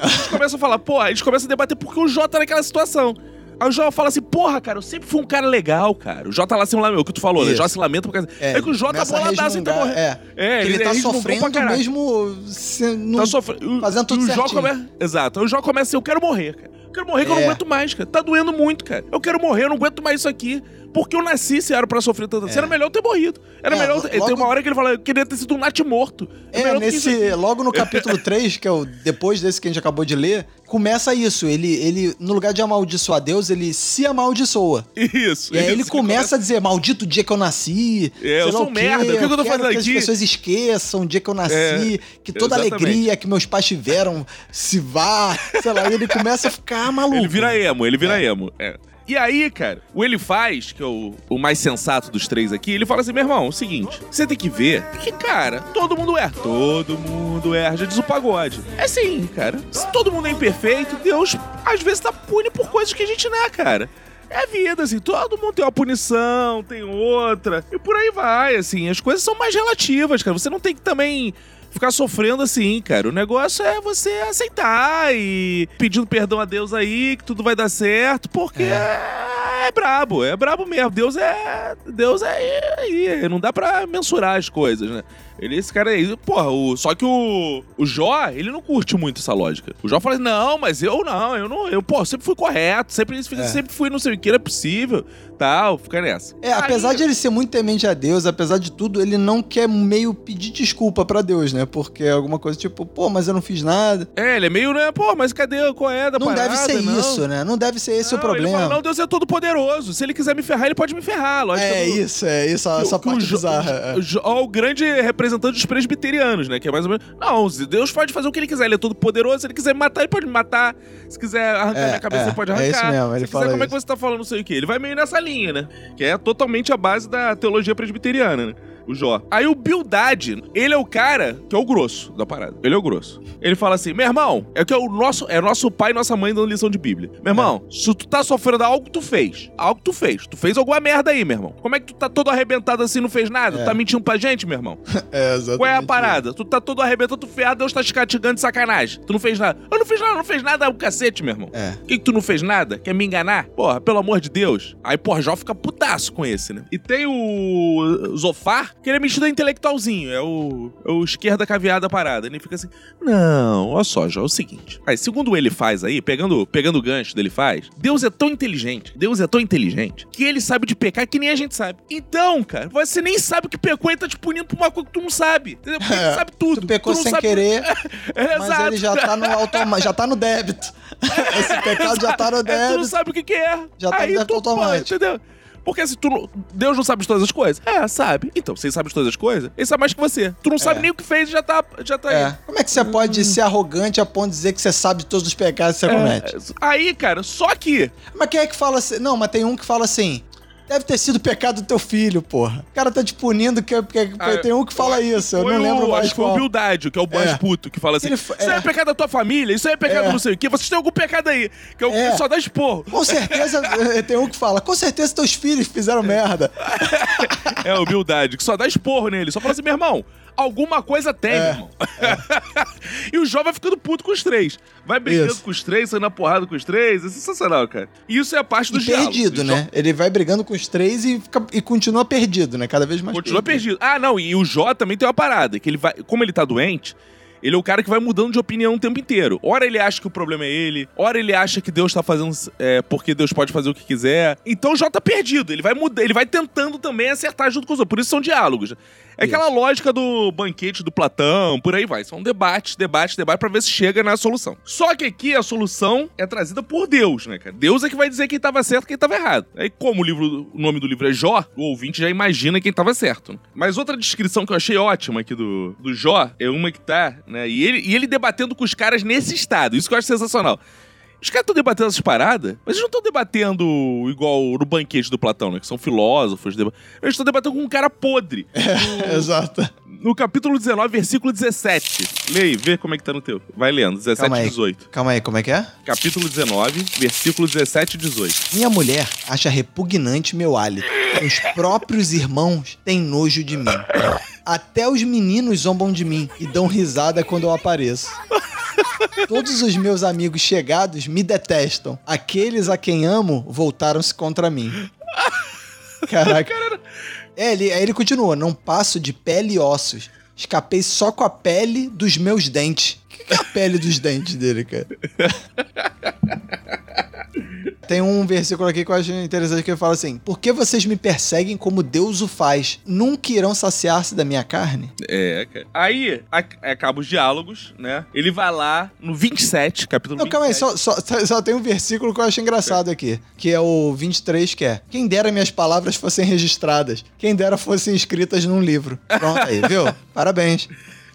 Eles começam a falar, pô, eles começam a debater porque o Jó tá naquela situação. Aí o Jó fala assim, porra, cara, eu sempre fui um cara legal, cara. O Jó tá lá se lamenta, o que tu falou, né? O Isso. Jó se lamenta por causa. É, que o Jó tá boladaço e tá morrendo. É, É, que ele, tá resmungou sofrendo mesmo se- no- Tá sofrendo. fazendo tudo o Jó certinho. come... Exato. Aí o Jó começa assim: eu quero morrer, cara. Eu quero morrer que eu não É. aguento mais, cara. Tá doendo muito, cara. Eu quero morrer, eu não aguento mais isso aqui. Porque eu nasci se era pra sofrer tanto assim. Era melhor eu ter morrido. Era É, melhor. logo- Tem uma hora que ele fala: eu queria ter sido um nat morto. É, isso nesse, logo no capítulo 3, que é o depois desse que a gente acabou de ler, começa isso. Ele, ele no lugar de amaldiçoar Deus, ele se amaldiçoa. Isso. E aí ele isso, começa a dizer, maldito dia que eu nasci. É, eu sou o merda, o que que eu tô fazendo que aqui? as pessoas esqueçam o dia que eu nasci, É, que toda exatamente. alegria que meus pais tiveram se vá, sei lá, e ele começa a ficar maluco. Ele vira emo, ele vira emo. É. E aí, cara, o ele faz, que é o, o mais sensato dos três aqui, ele fala assim: meu irmão, é o seguinte, você tem que ver que, cara, todo mundo erra. Todo mundo erra, já diz o pagode. É assim, cara. Se todo mundo é imperfeito, Deus às vezes tá pune por coisas que a gente não é, cara. É vida, assim, todo mundo tem uma punição, tem outra, e por aí vai, assim, as coisas são mais relativas, cara. Você não tem que também ficar sofrendo assim, cara. O negócio é você aceitar e pedindo perdão a Deus aí, que tudo vai dar certo, porque é, é brabo, é brabo mesmo. Deus é. Deus é aí. Não dá pra mensurar as coisas, né? Ele, esse cara aí, porra, o, só que o, o Jó, ele não curte muito essa lógica. O Jó fala assim: não, mas eu não, eu não, eu, pô, sempre fui correto, sempre, sempre fui não sei o que era possível, tal, fica nessa. É, apesar Aí- de ele ser muito temente a Deus, apesar de tudo, ele não quer meio pedir desculpa pra Deus, né? Porque é alguma coisa tipo, pô, mas eu não fiz nada. É, ele é meio, né, pô, mas cadê qual é da Não parada? deve ser Não. isso, né? Não deve ser esse o Não, problema. Ele fala, não, Deus é todo poderoso. Se ele quiser me ferrar, ele pode me ferrar. Lógico é isso, é isso, que- essa que o parte Jo- bizarra. é. o ó, o grande representante dos presbiterianos, né? Que é mais ou menos. Não, Deus pode fazer o que ele quiser. Ele é todo poderoso. Se ele quiser me matar, ele pode me matar. Se quiser arrancar É, minha cabeça, é, ele pode é arrancar. isso mesmo, ele Se fala quiser, como é isso. que você tá falando, não sei o quê? Ele vai meio nessa linha, né? Que é totalmente a base da teologia presbiteriana, né? O Jó. Aí o Bildad, ele é o cara que é o grosso da parada. Ele é o grosso. Ele fala assim: meu irmão, é que é o nosso, é nosso pai e nossa mãe dando lição de Bíblia. Meu irmão, É. se tu tá sofrendo algo que tu fez, algo que tu fez, tu fez alguma merda aí, meu irmão. Como é que tu tá todo arrebentado assim e não fez nada? É. Tu tá mentindo pra gente, meu irmão? É, exatamente. Qual é a parada? Tu tá todo arrebentado, tu ferrado, Deus tá te castigando de sacanagem. Tu não fez nada. Eu não fiz nada, não fez nada, é o cacete, meu irmão. É. Que, que tu não fez nada? Quer me enganar? Porra, pelo amor de Deus. Aí, porra, Jó fica putaço com esse, né? E tem o Zofar, que ele é metido a intelectualzinho. É o, é o esquerda caviada parada. Ele fica assim, não, olha só, Jó, é o seguinte. Aí, segundo ele faz aí, pegando, pegando o gancho dele faz, Deus é tão inteligente, Deus é tão inteligente, que ele sabe de pecar que nem a gente sabe. Então, cara, você nem sabe que pecou e tá te punindo por uma coisa que tu não sabe. Entendeu? Porque É, ele sabe tudo. Tu pecou não sem sabe- querer, É, mas exato. ele já tá no automa já tá no débito. Esse pecado já tá no É, tu não débito. sabe o que, que é. Já tá no Aí débito tu, pô, automático. entendeu? Porque se tu não, Deus não sabe de todas as coisas? É, sabe. Então, se ele sabe de todas as coisas, ele sabe mais que você. Tu não sabe nem o que fez e já tá, já tá É. aí. Como é que você pode ser arrogante a ponto de dizer que você sabe de todos os pecados que você comete? É, aí, cara, só que. Mas quem é que fala assim? Não, mas tem um que fala assim. Deve ter sido pecado do teu filho, porra. O cara tá te punindo, que, que- Ah, tem um que fala isso, eu não lembro o, mais Acho que foi o. Bildádio, que é o boss É. puto, que fala assim: Isso aí é é. pecado da tua família, isso aí é pecado É. não sei o quê, vocês têm algum pecado aí. Que é o É. que só dá esporro. Com certeza, eh, tem um que fala, com certeza teus filhos fizeram merda. É o Bildade, que só dá esporro nele. Só fala assim, meu irmão, alguma coisa tem, É, meu irmão. e o Jó vai ficando puto com os três. Vai brigando Isso. com os três, saindo na porrada com os três. É sensacional, cara. E isso é a parte do E perdido, né? Ele vai brigando com os três e, fica- e continua perdido, né? Cada vez mais Continua perdido. Ah, não, e o Jó também tem uma parada, que ele vai. Como ele tá doente. Ele é o cara que vai mudando de opinião o tempo inteiro. Ora ele acha que o problema é ele, ora ele acha que Deus tá fazendo é, porque Deus pode fazer o que quiser. Então o Jó tá perdido. Ele vai mudar, ele vai tentando também acertar junto com os outros. Por isso são diálogos. É aquela lógica do banquete do Platão, por aí vai. São debates, debates, debates pra ver se chega na solução. Só que aqui a solução é trazida por Deus, né, cara? Deus é que vai dizer quem tava certo e quem tava errado. Aí, como o, livro, o nome do livro é Jó, o ouvinte já imagina quem tava certo. né? Mas outra descrição que eu achei ótima aqui do, do Jó é uma que tá, né? E ele, e ele debatendo com os caras nesse estado. Isso que eu acho sensacional. Os caras estão debatendo essas paradas, mas eles não estão debatendo igual no banquete do Platão, né? Que são filósofos. deba- Eles estão debatendo com um cara podre. Exato. No capítulo 19, versículo 17. Leia vê como é que tá no teu. Vai lendo, 17 Calma e aí. 18. Calma aí, como é que é? Capítulo 19, versículo 17 e 18. Minha mulher acha repugnante meu hálito. Os próprios irmãos têm nojo de mim. Até os meninos zombam de mim e dão risada quando eu apareço. Todos os meus amigos chegados me detestam. Aqueles a quem amo voltaram-se contra mim. Caraca. É, ele, aí ele continua: Não passo de pele e ossos. Escapei só com a pele dos meus dentes. Que que é a pele dos dentes dele, cara? Tem um versículo aqui que eu acho interessante que ele fala assim: Por que vocês me perseguem como Deus o faz? Nunca irão saciar-se da minha carne? É, cara. Aí, a- acaba os diálogos, né? Ele vai lá no 27, capítulo Não, 27. calma aí, só, só, só tem um versículo que eu acho engraçado aqui, que é o 23, que é Quem dera minhas palavras fossem registradas, quem dera fossem escritas num livro. Pronto aí, viu? Parabéns.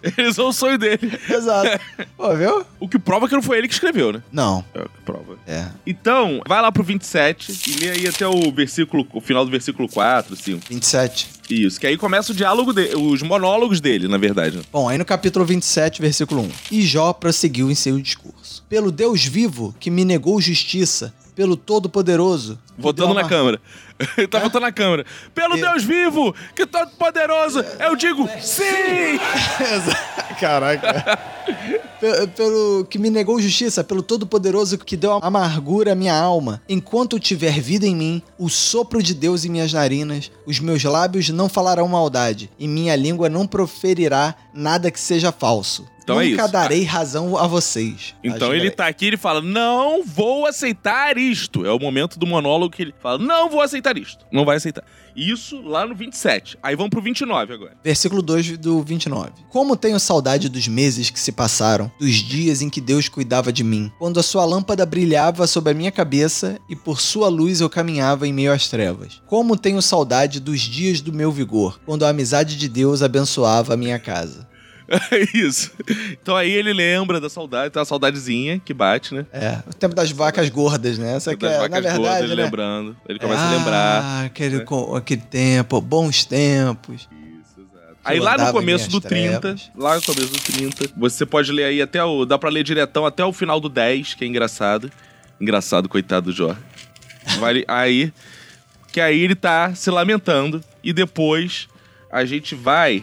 Eles são o sonho dele. Exato. Pô, viu? O que prova que não foi ele que escreveu, né? Não. É o que prova. É. Então, vai lá pro 27 e lê aí até o versículo, o final do versículo 4, 5. 27. Isso, que aí começa o diálogo dele, os monólogos dele, na verdade. Bom, aí no capítulo 27, versículo 1. E Jó prosseguiu em seu discurso. Pelo Deus vivo que me negou justiça, pelo Todo-Poderoso. Votando deu na uma- câmera. Ele tá votando na câmera. Pelo É. Deus vivo, que todo poderoso, eu digo sim! Caraca. Pe- Pelo que me negou justiça, pelo Todo-Poderoso que deu amargura à minha alma. Enquanto tiver vida em mim, o sopro de Deus em minhas narinas, os meus lábios não falarão maldade, e minha língua não proferirá nada que seja falso. Então é Nunca isso. darei razão a vocês. Então Acho ele que- tá aqui e ele fala: Não vou aceitar isto. É o momento do monólogo que ele fala: Não vou aceitar isto. Não vai aceitar. Isso lá no 27. Aí vamos pro 29 agora. Versículo 2 do 29. Como tenho saudade dos meses que se passaram, dos dias em que Deus cuidava de mim, quando a sua lâmpada brilhava sobre a minha cabeça e por sua luz eu caminhava em meio às trevas. Como tenho saudade dos dias do meu vigor, quando a amizade de Deus abençoava a minha casa. É isso. Então aí ele lembra da saudade, tem uma saudadezinha que bate, né? É, o tempo das vacas gordas, né? Essa que das é, na vacas gordas, verdade, ele né? lembrando. Ele começa ah, a lembrar. Aquele, né? aquele tempo, bons tempos. Isso, exato. Que Aí lá no começo do minhas 30, trevas. lá no começo do 30, você pode ler aí até o. Dá pra ler diretão até o final do 10, que é engraçado. Engraçado, coitado do Jó. Vale, aí. Que aí ele tá se lamentando. E depois a gente vai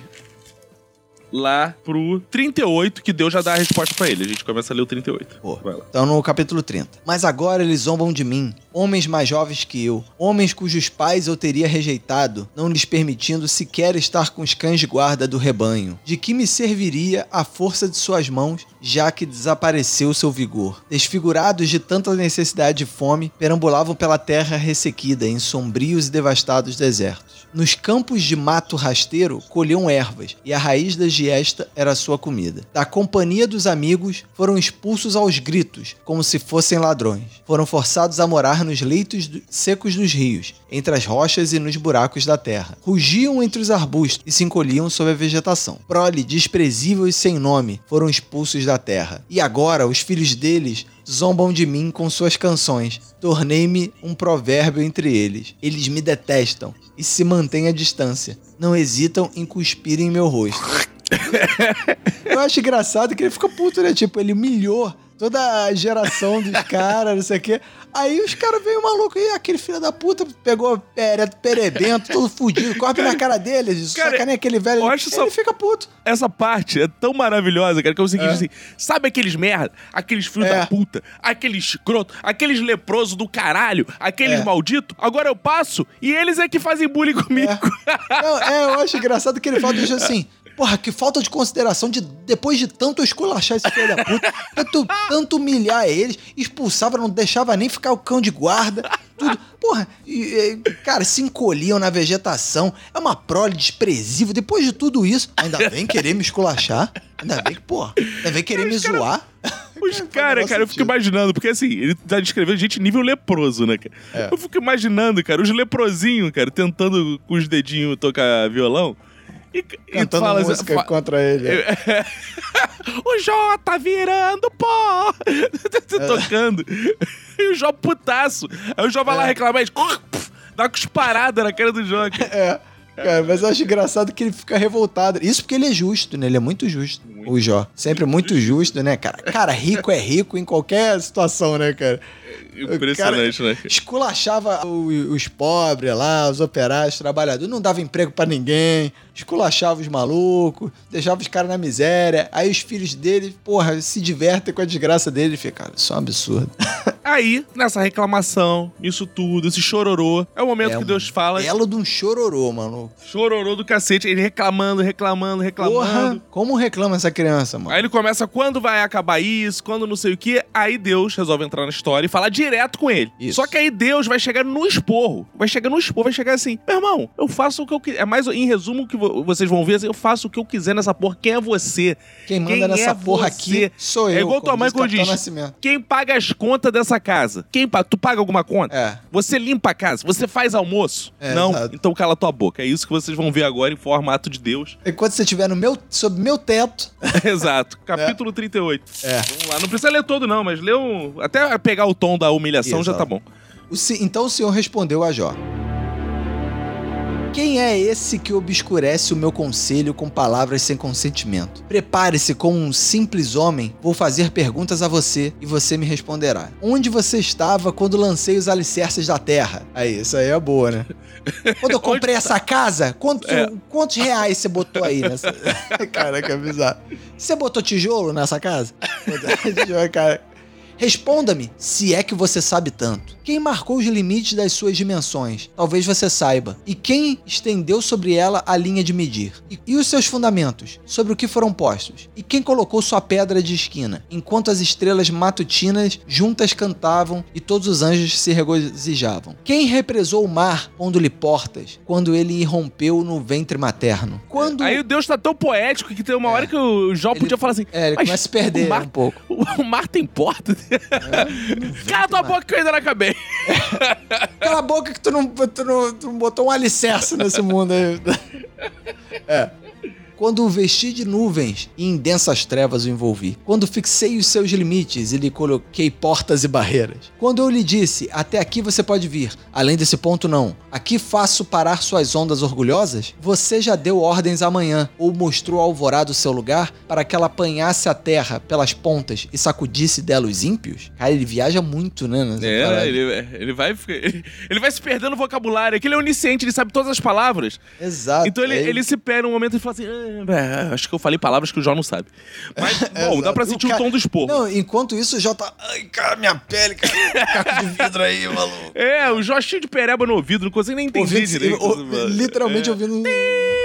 lá pro 38, que Deus já dá a resposta pra ele. A gente começa a ler o 38. Pô. Então, no capítulo 30. Mas agora eles zombam de mim, homens mais jovens que eu, homens cujos pais eu teria rejeitado, não lhes permitindo sequer estar com os cães de guarda do rebanho. De que me serviria a força de suas mãos, já que desapareceu seu vigor? Desfigurados de tanta necessidade e fome, perambulavam pela terra ressequida em sombrios e devastados desertos. Nos campos de mato rasteiro colhiam ervas, e a raiz da giesta era sua comida. Da companhia dos amigos, foram expulsos aos gritos, como se fossem ladrões. Foram forçados a morar nos leitos secos dos rios, entre as rochas e nos buracos da terra. Rugiam entre os arbustos e se encolhiam sob a vegetação. Prole, desprezível e sem nome, foram expulsos da terra. E agora os filhos deles zombam de mim com suas canções. Tornei-me um provérbio entre eles. Eles me detestam e se mantêm à distância. Não hesitam em cuspir em meu rosto. Eu acho engraçado que ele fica puto, né? Tipo, ele humilhou toda a geração dos caras, não sei o quê. Aí os caras veio maluco e aquele filho da puta pegou pere, perebento, todo fudido, corre na cara dele, Cara, sacaneia aquele velho. eu Ele, acho só- ele fica puto. Essa parte é tão maravilhosa, cara, que é o seguinte, É. assim, sabe aqueles merda, aqueles filhos É. da puta, aqueles escroto, aqueles leproso do caralho, aqueles É. maldito, agora eu passo e eles é que fazem bullying comigo. Não, é, eu acho engraçado que ele fala assim. Porra, que falta de consideração de depois de tanto esculachar esse filho da puta, tanto, tanto humilhar eles, expulsava, não deixava nem ficar o cão de guarda, tudo. Porra, e, e, cara, se encolhiam na vegetação, é uma prole desprezível. Depois de tudo isso, ainda vem querer me esculachar, ainda vem que, porra, ainda vem querer me zoar. Os caras, faz cara, eu fico imaginando, porque assim, ele tá descrevendo gente nível leproso, né, cara? É. Eu fico imaginando, cara, os leprozinhos, cara, tentando com os dedinhos tocar violão. E, e Cantando fala assim, música fa- contra ele. o Jó tá virando pó! Tocando. E o Jó putaço. Aí o Jó vai lá É. reclamar e dá uma cusparada na cara do Jó. É. Cara, mas eu acho engraçado que ele fica revoltado. Isso porque ele é justo, né? Ele é muito justo. Muito o Jó. Sempre muito justo, né, cara? Cara, rico é rico em qualquer situação, né, cara? Impressionante, né? Esculachava os pobres lá, os operários, os trabalhadores, não dava emprego pra ninguém, esculachava os malucos, deixava os caras na miséria. Aí os filhos dele, porra, se divertem com a desgraça dele. Fica, cara, isso é um absurdo. Aí, nessa reclamação, isso tudo, esse chororô, é o momento É que um Deus fala. Belo de um chororô, mano. Chororô do cacete, ele reclamando, reclamando, reclamando. Porra, como reclama essa criança, mano? Aí ele começa quando vai acabar isso, quando não sei o que. Aí Deus resolve entrar na história e falar direto com ele. Isso. Só que aí Deus vai chegar no esporro. Vai chegar no esporro, vai chegar assim: meu irmão, eu faço o que eu quiser. É mais em resumo que vo- vocês vão ver assim: eu faço o que eu quiser nessa porra. Quem é você? Quem manda quem nessa é porra você? aqui sou eu. É igual tua mãe quando diz. Nascimento. Quem paga as contas dessa casa? Quem paga? Tu paga alguma conta? É. Você limpa a casa? Você faz almoço? É, não? exato. Então cala tua boca. É isso que vocês vão ver agora em formato de Deus. Enquanto você estiver no meu, sob meu teto. Exato. Capítulo 38. É. Vamos lá. Não precisa ler todo, não, mas lê um. Até pegar o tom da humilhação já tá bom. O se- então o Senhor respondeu a Jó: Quem é esse que obscurece o meu conselho com palavras sem consentimento? Prepare-se como um simples homem, vou fazer perguntas a você e você me responderá. Onde você estava quando lancei os alicerces da terra? Aí, isso aí é boa, né? Quando eu comprei essa casa, quantos, É. quantos reais você botou aí nessa. Caraca, bizarro. Você botou tijolo nessa casa? Tijolo, cara. Responda-me, se é que você sabe tanto. Quem marcou os limites das suas dimensões? Talvez você saiba. E quem estendeu sobre ela a linha de medir? E, e os seus fundamentos? Sobre o que foram postos? E quem colocou sua pedra de esquina? Enquanto as estrelas matutinas juntas cantavam e todos os anjos se regozijavam. Quem represou o mar pondo-lhe portas quando ele irrompeu no ventre materno? Quando... Aí o Deus tá tão poético que tem uma hora que o Jó Ele- podia falar assim: É, ele Mas começa a perder o mar- um pouco. o mar tem Cala tua boca que eu ainda não acabei. Cala a boca que tu não, tu não, tu não botou um alicerce nesse mundo aí. É. Quando o vesti de nuvens e em densas trevas o envolvi. Quando fixei os seus limites e lhe coloquei portas e barreiras. Quando eu lhe disse, até aqui você pode vir, além desse ponto não. Aqui faço parar suas ondas orgulhosas? Você já deu ordens amanhã, ou mostrou ao alvorada o seu lugar, para que ela apanhasse a terra pelas pontas e sacudisse dela os ímpios? Cara, ele viaja muito, né? É, ele, ele vai ele, ele vai se perdendo no vocabulário. É que ele é onisciente, ele sabe todas as palavras. Exato. Então ele, Aí- ele se perde um momento e fala assim: "Ah, é, acho que eu falei palavras que o Jó não sabe. Mas, bom, dá pra sentir o, cara- tom do esporro. Não, enquanto isso, o Jó tá. Ai, cara, minha pele, cara. Caco de vidro aí, maluco. É, o Jó cheio de pereba no ouvido, não consigo nem entender direito. o- literalmente é. ouvindo.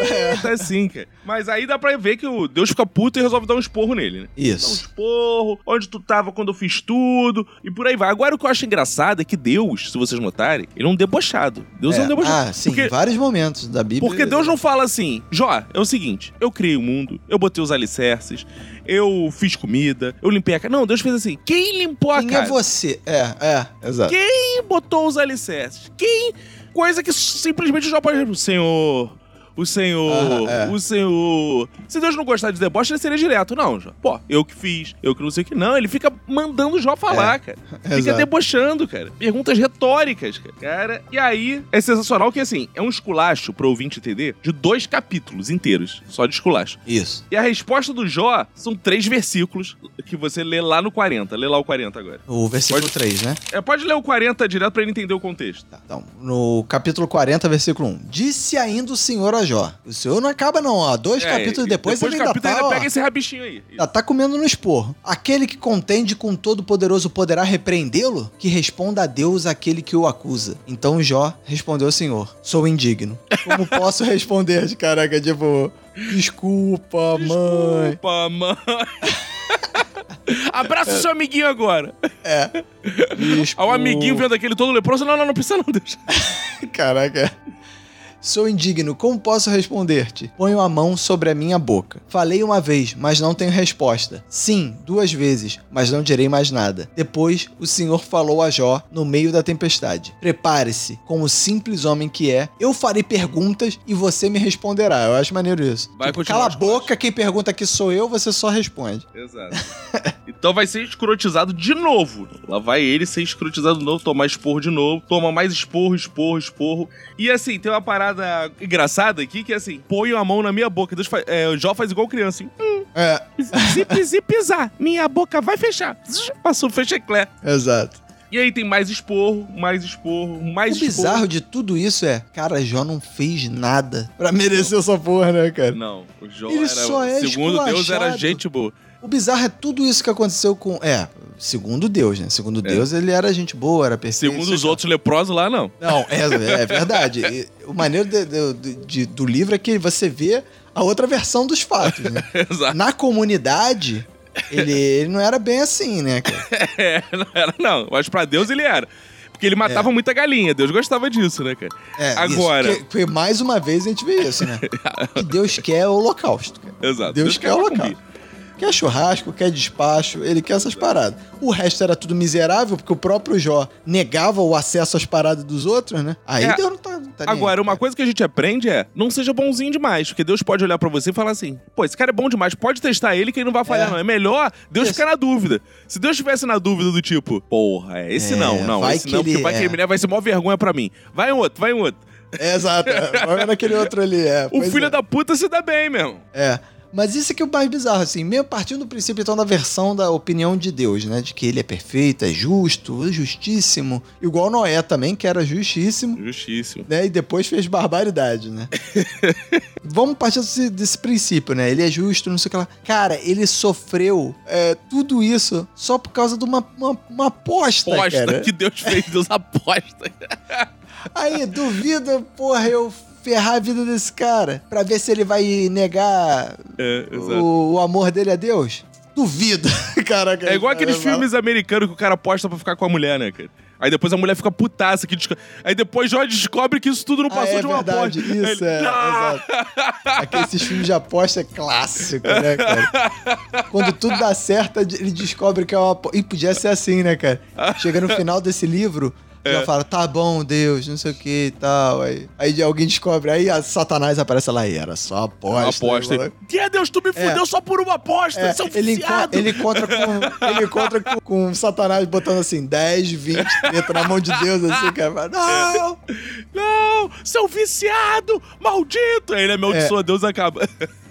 É. Tá assim, cara. Mas aí dá pra ver que o Deus fica puto e resolve dar um esporro nele, né? Dá um Isso. esporro, onde tu tava quando eu fiz tudo, e por aí vai. Agora o que eu acho engraçado é que Deus, se vocês notarem, ele é um debochado. Deus é, um debochado. Ah, sim, Porque, vários momentos da Bíblia. porque Deus não fala assim, Jó, é o seguinte, eu criei o mundo, eu botei os alicerces, eu fiz comida, eu limpei a casa. Não, Deus fez assim, quem limpou a Quem é casa? você? É, é, exato. Quem botou os alicerces? Quem? Coisa que simplesmente o Jó pode. O Senhor. O Senhor. Aham, é. O Senhor. Se Deus não gostar de deboche, ele seria direto. Não, Jó. Pô, eu que fiz. Eu que não sei o que. Não, ele fica mandando o Jó falar, cara. Fica É, exato. debochando, cara. Perguntas retóricas, cara. cara. E aí, é sensacional que, assim, é um esculacho pro ouvinte entender de dois capítulos inteiros. Só de esculacho. Isso. E a resposta do Jó são três versículos que você lê lá no 40. Lê lá o 40 agora. O versículo Pode- 3, né? É, pode ler o 40 direto pra ele entender o contexto. Tá, então, no capítulo 40, versículo 1. Disse ainda o Senhor a Jó. O Senhor não acaba, não, ó. Dois É, capítulos depois, depois ele ainda capítulo tá, ainda ó, pega esse rabichinho aí. Já tá comendo no esporro. Aquele que contende com Todo-Poderoso poderá repreendê-lo? Que responda a Deus aquele que o acusa. Então Jó respondeu ao Senhor: Sou indigno. Como posso responder? Caraca, tipo, desculpa, mãe. Desculpa, mãe. Abraça o seu amiguinho agora. Desculpa. Aí o amiguinho vendo aquele todo leproso. Não, não, não precisa não, Deus. Caraca. Sou indigno, como posso responder-te? Ponho a mão sobre a minha boca. Falei uma vez, mas não tenho resposta. Sim, duas vezes, mas não direi mais nada. Depois, o Senhor falou a Jó no meio da tempestade: Prepare-se, como simples homem que é, eu farei perguntas e você me responderá. Eu acho maneiro isso. Vai Tipo, continuar cala a boca, quem pergunta aqui sou eu, você só responde. Exato. Então vai ser escrotizado de novo. Lá vai ele ser escrotizado de novo, tomar esporro de novo. Toma mais esporro, esporro, esporro. E assim, tem uma parada parada engraçada aqui que é assim: põe a mão na minha boca. Deus faz, é, o Jó faz igual criança, assim. Hum, É, se, se pisar, minha boca vai fechar. Passou, fecha eclé. exato. E aí tem mais esporro, mais esporro, mais O esporro. bizarro de tudo isso é, cara, Jó não fez nada pra merecer essa porra, né, cara? Não, o Jó Ele era. só é segundo Deus, era gente boa. O bizarro é tudo isso que aconteceu com. É, segundo Deus, né? Segundo Deus, ele era gente boa, era perfeito. Segundo os outros leprosos lá, não. Não, é, é verdade. E o maneiro de- de- de- do livro é que você vê a outra versão dos fatos, né? Exato. Na comunidade, ele, ele não era bem assim, né, cara? É, não era, não. Mas pra Deus ele era. Porque ele matava muita galinha. Deus gostava disso, né, cara? É, Agora. Isso, porque, porque mais uma vez a gente vê isso, né? Que Deus quer o holocausto, cara. Exato. Deus, quer o macumbir. holocausto. Quer churrasco, quer despacho, ele quer essas paradas. O resto era tudo miserável, porque o próprio Jó negava o acesso às paradas dos outros, né? Aí É. Deus não tá, tá Agora, aí, uma coisa que a gente aprende é não seja bonzinho demais. Porque Deus pode olhar pra você e falar assim: pô, esse cara é bom demais, pode testar ele que ele não vai falhar, É. não. É melhor Deus Isso. ficar na dúvida. Se Deus estivesse na dúvida do tipo, porra, é esse É, não, não, esse não, porque ele- vai que é. ele leva, vai ser maior vergonha pra mim. Vai em outro, vai em outro. É, exato. É. Vai naquele outro ali, é. O filho é. da puta se dá bem, mesmo. É. Mas isso é que é o mais bizarro, assim, mesmo partindo do princípio, então, da versão da opinião de Deus, né? De que ele é perfeito, é justo, é justíssimo. Igual Noé também, que era justíssimo, Justíssimo. né? E depois fez barbaridade, né? Vamos partir desse, desse princípio, né? Ele é justo, não sei o que lá. Cara, ele sofreu é, tudo isso só por causa de uma, uma, uma aposta, Aposta cara. que Deus fez, Deus aposta. Aí, duvida, porra, eu ferrar a vida desse cara pra ver se ele vai negar É, o, o amor dele a Deus? Duvido. Caraca. É igual cara, aqueles vai- filmes americanos que o cara aposta pra ficar com a mulher, né, cara? Aí depois a mulher fica putaça. Que desco- Aí depois Jó descobre que isso tudo não Ah, passou é de uma verdade, aposta. isso, Ele- é, Ah! exato. Aqueles filmes de aposta é clássico, né, cara? Quando tudo dá certo, ele descobre que é uma aposta. E podia ser assim, né, cara? Chega no final desse livro, É. já fala, tá bom, Deus, não sei o que e tal. Aí, aí alguém descobre, aí a Satanás aparece lá, e era só aposta. aposta. né? Que é Deus, tu me É. fudeu só por uma aposta, É, seu ele, enco- viciado. ele encontra com ele encontra com, com Satanás botando assim 10, 20, 30 na mão de Deus, assim, cara. fala, Não! Não, seu viciado, maldito. Aí ele amaldiçoa, Deus acaba.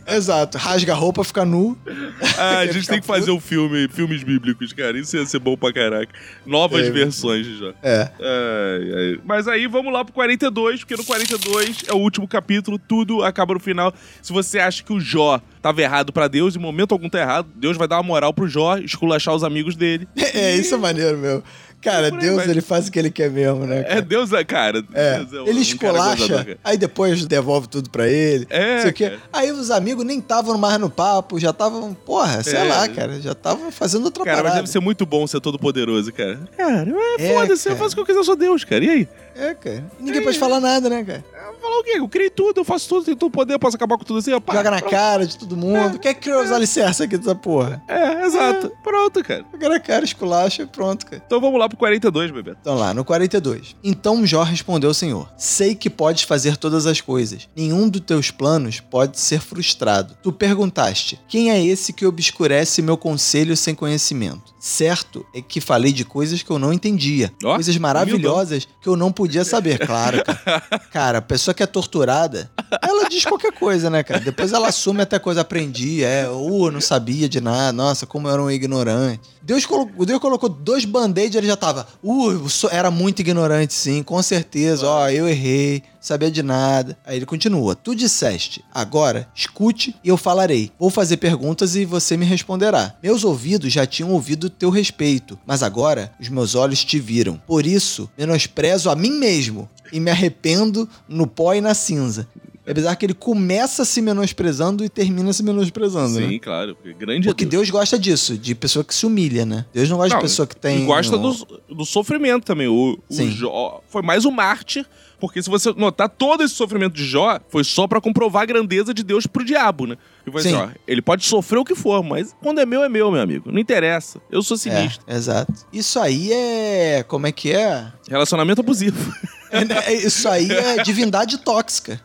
Exato, rasga a roupa, fica nu. Ah, a gente tem que fazer um filme, filmes bíblicos, cara. Isso ia ser bom pra caraca. Novas É, versões já. É. Ai, ai. Mas aí vamos lá pro 42, porque no 42 é o último capítulo, tudo acaba no final. Se você acha que o Jó tava errado pra Deus, em momento algum tá errado, Deus vai dar uma moral pro Jó, esculachar os amigos dele. É, isso é maneiro, meu. Cara, aí Deus, vai. ele faz o que ele quer mesmo, né? É cara? Deus, é, cara. É, Deus um- ele um cara esculacha, gozador, cara. aí depois devolve tudo pra ele. É, sei o quê. cara. Aí os amigos nem estavam mais no papo, já estavam, porra, sei É. lá, cara, já estavam fazendo outra Cara, mas parada. deve ser muito bom ser todo poderoso, cara. Cara, é, É, foda-se, eu cara. faço o que eu quiser, eu sou Deus, cara. E aí? É, cara. Ninguém pode falar nada, né, cara? Eu falar o quê? Eu criei tudo, eu faço tudo, tenho todo poder, eu posso acabar com tudo assim. pá, Joga na pronto. cara de todo mundo. Quem é que criou os alicerces aqui dessa porra? É, exato. Pronto, cara. Joga na cara, esculacha e pronto, cara. Então vamos lá pro 42, Bebeto. Então lá, no 42. Então Jó respondeu ao Senhor: Sei que podes fazer todas as coisas. Nenhum dos teus planos pode ser frustrado. Tu perguntaste: Quem é esse que obscurece meu conselho sem conhecimento? Certo é que falei de coisas que eu não entendia. Ó, coisas maravilhosas que eu não podia saber. Claro, cara. Cara, pessoa que é torturada, ela diz qualquer coisa, né, cara? Depois ela assume até coisa aprendi, é, uh, eu não sabia de nada, nossa, como eu era um ignorante. Deus colocou, Deus colocou dois band-aids, ele já tava, uh, era muito ignorante, sim, com certeza, ó, eu errei, sabia de nada. Aí ele continua, tu disseste, agora escute e eu falarei. Vou fazer perguntas e você me responderá. Meus ouvidos já tinham ouvido teu respeito, mas agora os meus olhos te viram. Por isso, menosprezo a mim mesmo e me arrependo no pó e na cinza. É bizarro que ele começa se menosprezando e termina se menosprezando, né? Sim, claro. porque Grande Porque é Deus. Deus gosta disso, de pessoa que se humilha, né? Deus não gosta Não, de pessoa que tem. Gosta um- do, do sofrimento também. O, o Sim. Jó foi mais um mártir, porque se você notar, todo esse sofrimento de Jó foi só pra comprovar a grandeza de Deus pro diabo, né? E foi assim, Sim. ó, ele pode sofrer o que for, mas quando é meu, é meu, meu amigo. Não interessa. Eu sou sinistro. É, exato. Isso aí é. Como é que é? Relacionamento abusivo. É, né, Isso aí é divindade tóxica.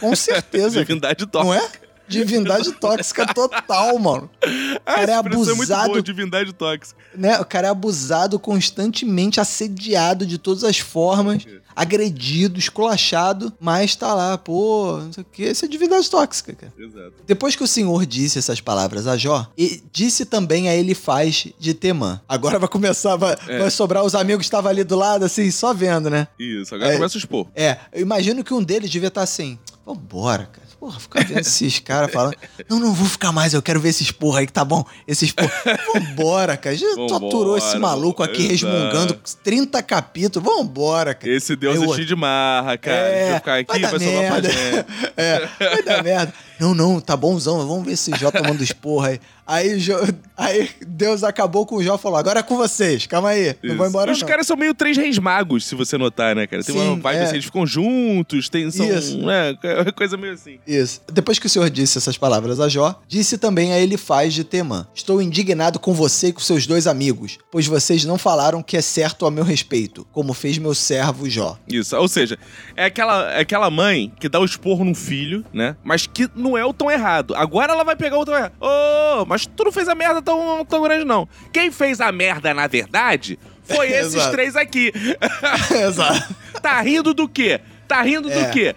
Com certeza. Divindade Não tóxica. é? Divindade tóxica total, mano. O cara é muito abusado, boa, divindade tóxica. né? O cara é abusado constantemente, assediado de todas as formas, agredido, esculachado, mas tá lá, pô, não sei o que. Isso é divindade tóxica, cara. Exato. Depois que o senhor disse essas palavras a Jó, e disse também a ele faz de Temã. Agora vai começar, vai, É. vai sobrar os amigos que estavam ali do lado, assim, só vendo, né? Isso, agora É. começa a expor. É, eu imagino que um deles devia estar assim, vambora, cara. Porra, ficar vendo esses caras falando. Não, não vou ficar mais, eu quero ver esses porra aí que tá bom. Esses porra. Vambora, cara. Já Vambora, torturou esse maluco aqui exato. resmungando 30 capítulos. Vambora, cara. Esse Deus o é cheio de marra, cara. É, Deixa eu ficar aqui, dar vai sobrar pra merda. gente. É, vai dar merda. Não, não, tá bonzão, vamos ver esse Jó tomando esporra aí. Aí, Jó- aí Deus acabou com o Jó e falou: agora é com vocês, calma aí, não vou embora Os não. caras são meio três reis magos, se você notar, né, cara? Tem uma Sim, vibe é. assim, eles ficam juntos, tem, são, Isso. né, coisa meio assim. Isso. Depois que o Senhor disse essas palavras a Jó, disse também a ele faz de Temã: Estou indignado com você e com seus dois amigos, pois vocês não falaram o que é certo a meu respeito, como fez meu servo Jó. Isso, ou seja, é aquela, é aquela mãe que dá o esporro num filho, né? Mas que não é o tão errado. Agora ela vai pegar o tão errado. Ô, mas tu não fez a merda tão, tão grande, não. Quem fez a merda, na verdade, foi esses Exato. três aqui. Exato. tá rindo do quê? Tá rindo É. do quê?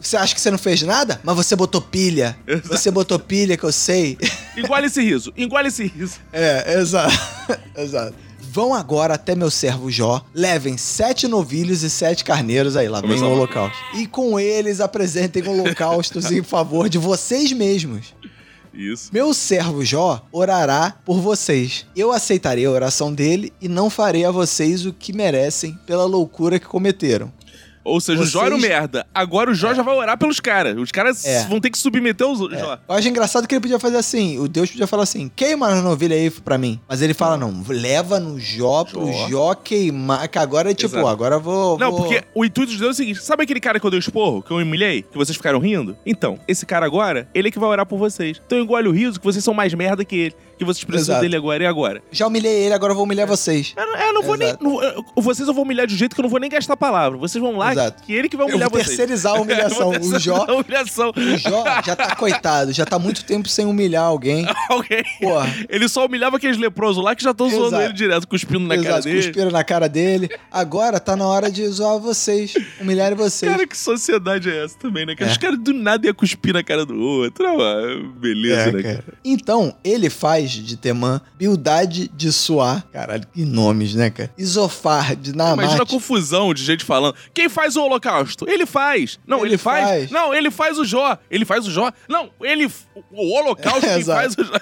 Você acha que você não fez nada? Mas você botou pilha. Exato. Você botou pilha, que eu sei. Engole esse riso, engole esse riso. É, exato. exato. Vão agora até meu servo Jó, levem sete novilhos e sete carneiros, aí lá vem o holocausto. E com eles apresentem holocaustos em favor de vocês mesmos. Isso. Meu servo Jó orará por vocês. Eu aceitarei a oração dele e não farei a vocês o que merecem pela loucura que cometeram. Ou seja, o Jó era Vocês- merda. Agora o Jó já vai orar pelos caras. Os caras É. vão ter que submeter os É. Jó. Eu acho engraçado que ele podia fazer assim. O Deus podia falar assim: queima a novilha aí pra mim. Mas ele fala: não, leva no Jó pro Jó. Queimar. Que agora é tipo, Exato. agora eu vou. Não, vou- porque o intuito de Deus é o seguinte: sabe aquele cara que eu dei o esporro, que eu humilhei, que vocês ficaram rindo? Então, esse cara agora, ele é que vai orar por vocês. Então engole o riso, que vocês são mais merda que ele. Que vocês precisam Exato. dele agora e agora. Já humilhei ele, agora eu vou humilhar vocês. Eu, não- eu não vou nem. Não- eu- vocês eu vou humilhar de um jeito que eu não vou nem gastar palavra. Vocês vão lá, Exato. que ele que vai Eu humilhar vou vocês. terceirizar a humilhação. Eu O Jó, a humilhação. o Jó já tá coitado, já tá muito tempo sem humilhar alguém. Alguém. Porra. Ele só humilhava aqueles leprosos lá que já estão zoando ele direto, cuspindo na cara dele. cuspiram na cara dele. Agora tá na hora de zoar vocês, humilharem vocês. Cara, que sociedade é essa também, né? Que É. os caras do nada iam cuspir na cara do outro. É beleza, É, né, cara. cara? Então, ele faz de Temã Bildade de Suá. Caralho, que nomes, né, cara? Isofar de Imagina a Naamate. confusão de gente falando. Quem faz o holocausto? Ele faz. Não, ele, Ele faz. faz. Não, ele faz o Jó. Ele faz o Jó. Não, ele. O holocausto quem Exato. faz o Jó.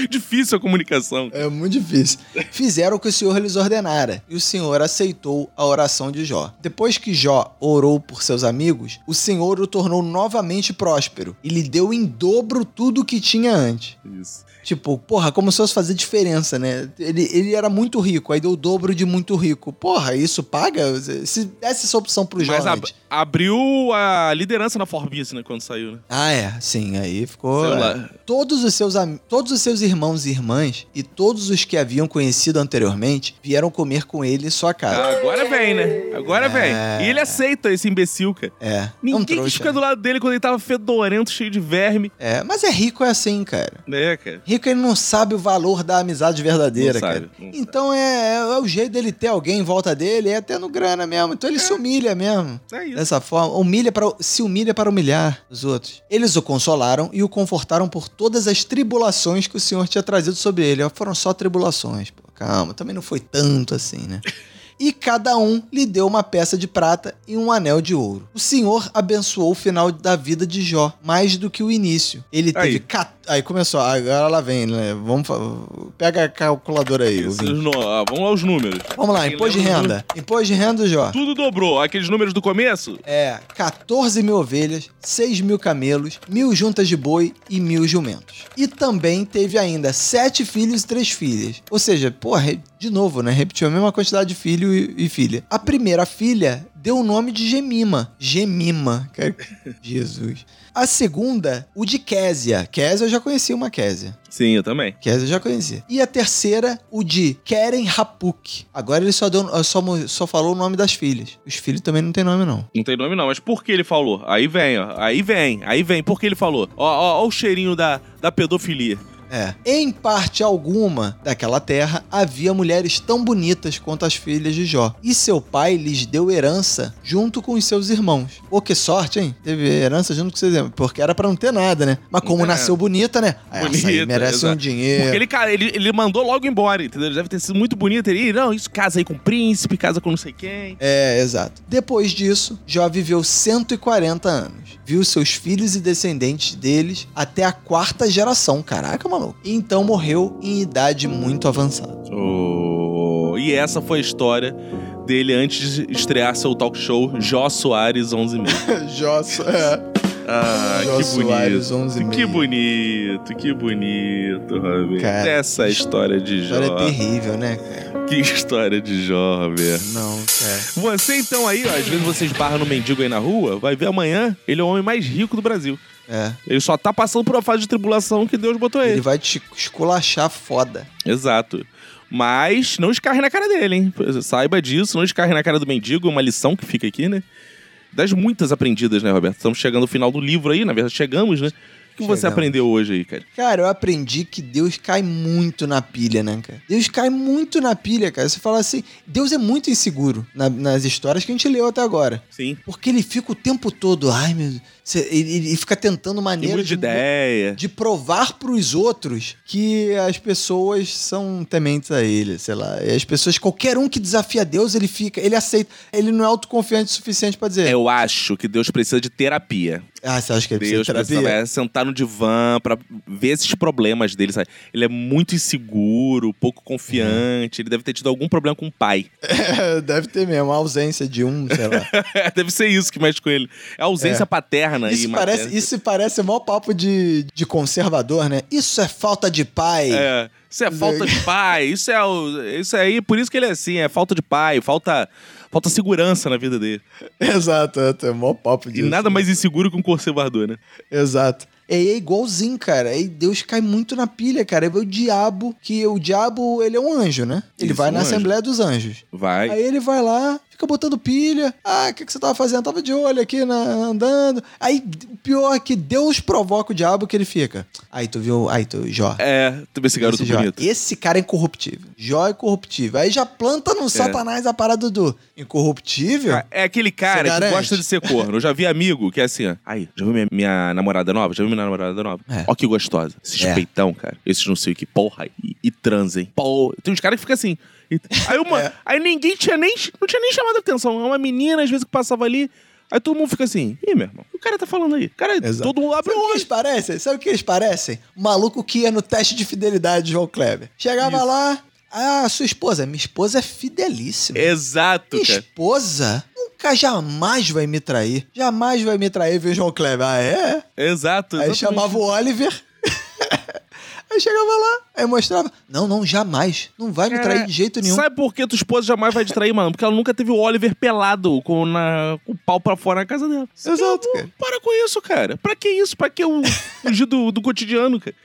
Difícil a comunicação. É muito difícil. Fizeram o que o Senhor lhes ordenara, e o Senhor aceitou a oração de Jó. Depois que Jó orou por seus amigos, o Senhor o tornou novamente próspero e lhe deu em dobro tudo o que tinha antes. Isso. Tipo, porra, como se fosse fazer diferença, né? Ele, ele era muito rico, aí deu o dobro de muito rico. Porra, isso paga? Se desse essa opção pro Jó Mas ab- abriu a liderança na Forbes, né? Quando saiu, né? Ah, é, sim, aí ficou. Sei é. lá. Todos os seus todos os seus irmãos e irmãs e todos os que haviam conhecido anteriormente vieram comer com ele em sua casa. Agora vem, né? Agora É. vem. E ele aceita esse imbecil, cara. É, é um Ninguém quis trouxa. ficar do lado dele quando ele tava fedorento, cheio de verme. É, mas é rico é assim, cara. É, cara. Rico ele não sabe o valor da amizade verdadeira, Não sabe, cara. não Então é, é o jeito dele ter alguém em volta dele, é tendo grana mesmo. Então ele se humilha mesmo. É isso. Dessa forma, humilha para se humilha para humilhar os outros. Eles o consolaram e o confortaram por todas as tribulações que o Senhor tinha trazido sobre ele. Foram só tribulações, pô. Calma, também não foi tanto assim, né? E cada um lhe deu uma peça de prata e um anel de ouro. O Senhor abençoou o final da vida de Jó, mais do que o início. Ele teve. Aí, aí começou, agora lá vem, né? Vamos. Pega a calculadora aí, no- ah, vamos lá os números. Vamos lá, Quem imposto de renda. Imposto de renda, Jó. Tudo dobrou. Aqueles números do começo? É 14 mil ovelhas, 6 mil camelos, mil juntas de boi e mil jumentos. E também teve ainda sete filhos e três filhas. Ou seja, porra, de novo, né? Repetiu a mesma quantidade de filho e, e filha. A primeira filha deu o nome de Gemima. Gemima. Jesus. A segunda, o de Késia. Késia eu já conhecia uma Késia. Sim, eu também. Késia eu já conhecia. E a terceira, o de Keren Hapuk. Agora ele só, deu, só, só falou o nome das filhas. Os filhos também não tem nome, não. Não tem nome, não. Mas por que ele falou? Aí vem, ó. Aí vem, aí vem. Por que ele falou? Ó, ó, ó o cheirinho da, da pedofilia. É. Em parte alguma daquela terra havia mulheres tão bonitas quanto as filhas de Jó. E seu pai lhes deu herança junto com os seus irmãos. Pô, que sorte, hein? Teve herança junto com seus irmãos. Porque era pra não ter nada, né? Mas como É. nasceu bonita, né? Ah, Essa aí Bonita, merece exato. um dinheiro. Porque ele, cara, ele, ele mandou logo embora, entendeu? Ele deve ter sido muito bonito. Ele, não, isso casa aí com o príncipe, casa com não sei quem. É, exato. Depois disso, Jó viveu 140 anos. Viu seus filhos e descendentes deles até a quarta geração. Caraca, E então morreu em idade muito avançada. Oh, e essa foi a história dele antes de estrear seu talk show Jó Soares 11 e meio. Jó, é. Ah, Jó que Soares, bonito. 11 que bonito, que bonito, Roberto. Cara, Essa história de Jó. História terrível, né, cara? Que história de Jó, Roberto. Não, cara. Você então aí, ó, às vezes você esbarra no mendigo aí na rua, vai ver amanhã, ele é o homem mais rico do Brasil. É. Ele só tá passando por uma fase de tribulação que Deus botou ele. Ele vai te esculachar foda. Exato. Mas não escarre na cara dele, hein? Saiba disso, não escarre na cara do mendigo, é uma lição que fica aqui, né? Das muitas aprendidas, né, Roberto? Estamos chegando ao final do livro aí, na verdade, chegamos, né? O que você Chegamos. aprendeu hoje aí, cara? Cara, eu aprendi que Deus cai muito na pilha, né, cara? Deus cai muito na pilha, cara. Você fala assim, Deus é muito inseguro na- nas histórias que a gente leu até agora. Sim. Porque ele fica o tempo todo, ai meu Deus, ele, ele fica tentando maneiras muita ideia. de provar pros outros que as pessoas são tementes a ele, sei lá. E as pessoas, qualquer um que desafia Deus, ele fica, ele aceita. Ele não é autoconfiante o suficiente pra dizer. Eu acho que Deus precisa de terapia. Ah, você acha que ele Deus precisa de precisa terapia? vai sentar no divã pra ver esses problemas dele, sabe? Ele é muito inseguro, pouco confiante, ele deve ter tido algum problema com o pai. É, deve ter mesmo, a ausência de um, sei lá. deve ser isso que mexe com ele. É a ausência É. paterna Isso e parece, materna. isso parece maior papo de, de conservador, né? Isso é falta de pai. É, isso é falta de pai, isso é o, isso aí, por isso que ele é assim, é falta de pai, falta, falta segurança na vida dele. Exato, é, é maior papo E disso. nada mais inseguro que um conservador, né? Exato. É, é igualzinho, cara. E Deus cai muito na pilha, cara. Aí vê o diabo, que o diabo, ele é um anjo, né? Ele Isso, vai um na anjo. Assembleia dos Anjos. Vai. Aí ele vai lá, fica botando pilha. Ah, o que, que você tava fazendo? Tava de olho aqui, na, andando. Aí, o pior é que Deus provoca o diabo que ele fica. Aí tu viu, aí tu, Jó. É, tu vê esse garoto Esse, Jó. bonito. Esse cara é incorruptível. Jó é incorruptível. Aí já planta no satanás a parada do incorruptível. Ah, É aquele cara que gosta de ser corno. Eu já vi amigo que é assim, ó. Aí, já viu minha, minha namorada nova? Já viu minha namorada nova? É. Ó que gostosa. Esses É. peitão, cara. Esses não sei o que, porra. E, e transem. Pô. Tem uns caras que ficam assim. E- Aí, uma, É. aí ninguém tinha nem, não tinha nem chamado a atenção. É uma menina, às vezes, que passava ali. Aí todo mundo fica assim, ih, meu irmão, o cara tá falando aí. O cara, Exato. todo mundo abre Sabe o que eles parecem? Sabe o que eles parecem? O maluco que ia no teste de fidelidade de João Kleber. Chegava Isso. lá, ah, sua esposa. Minha esposa é fidelíssima. Exato, Minha cara. esposa nunca jamais vai me trair. Jamais vai me trair, viu, João Kleber? Ah, é? Exato. Aí exatamente. chamava o Oliver. Aí chegava lá, aí mostrava. Não, não, jamais. Não vai me Cara, trair de jeito nenhum. Sabe por que tua esposa jamais vai te trair, mano? Porque ela nunca teve o Oliver pelado com, na, com o pau pra fora na casa dela. Exato, cara. Para com isso, cara. Pra que isso? Pra que o fugir do, do cotidiano, cara?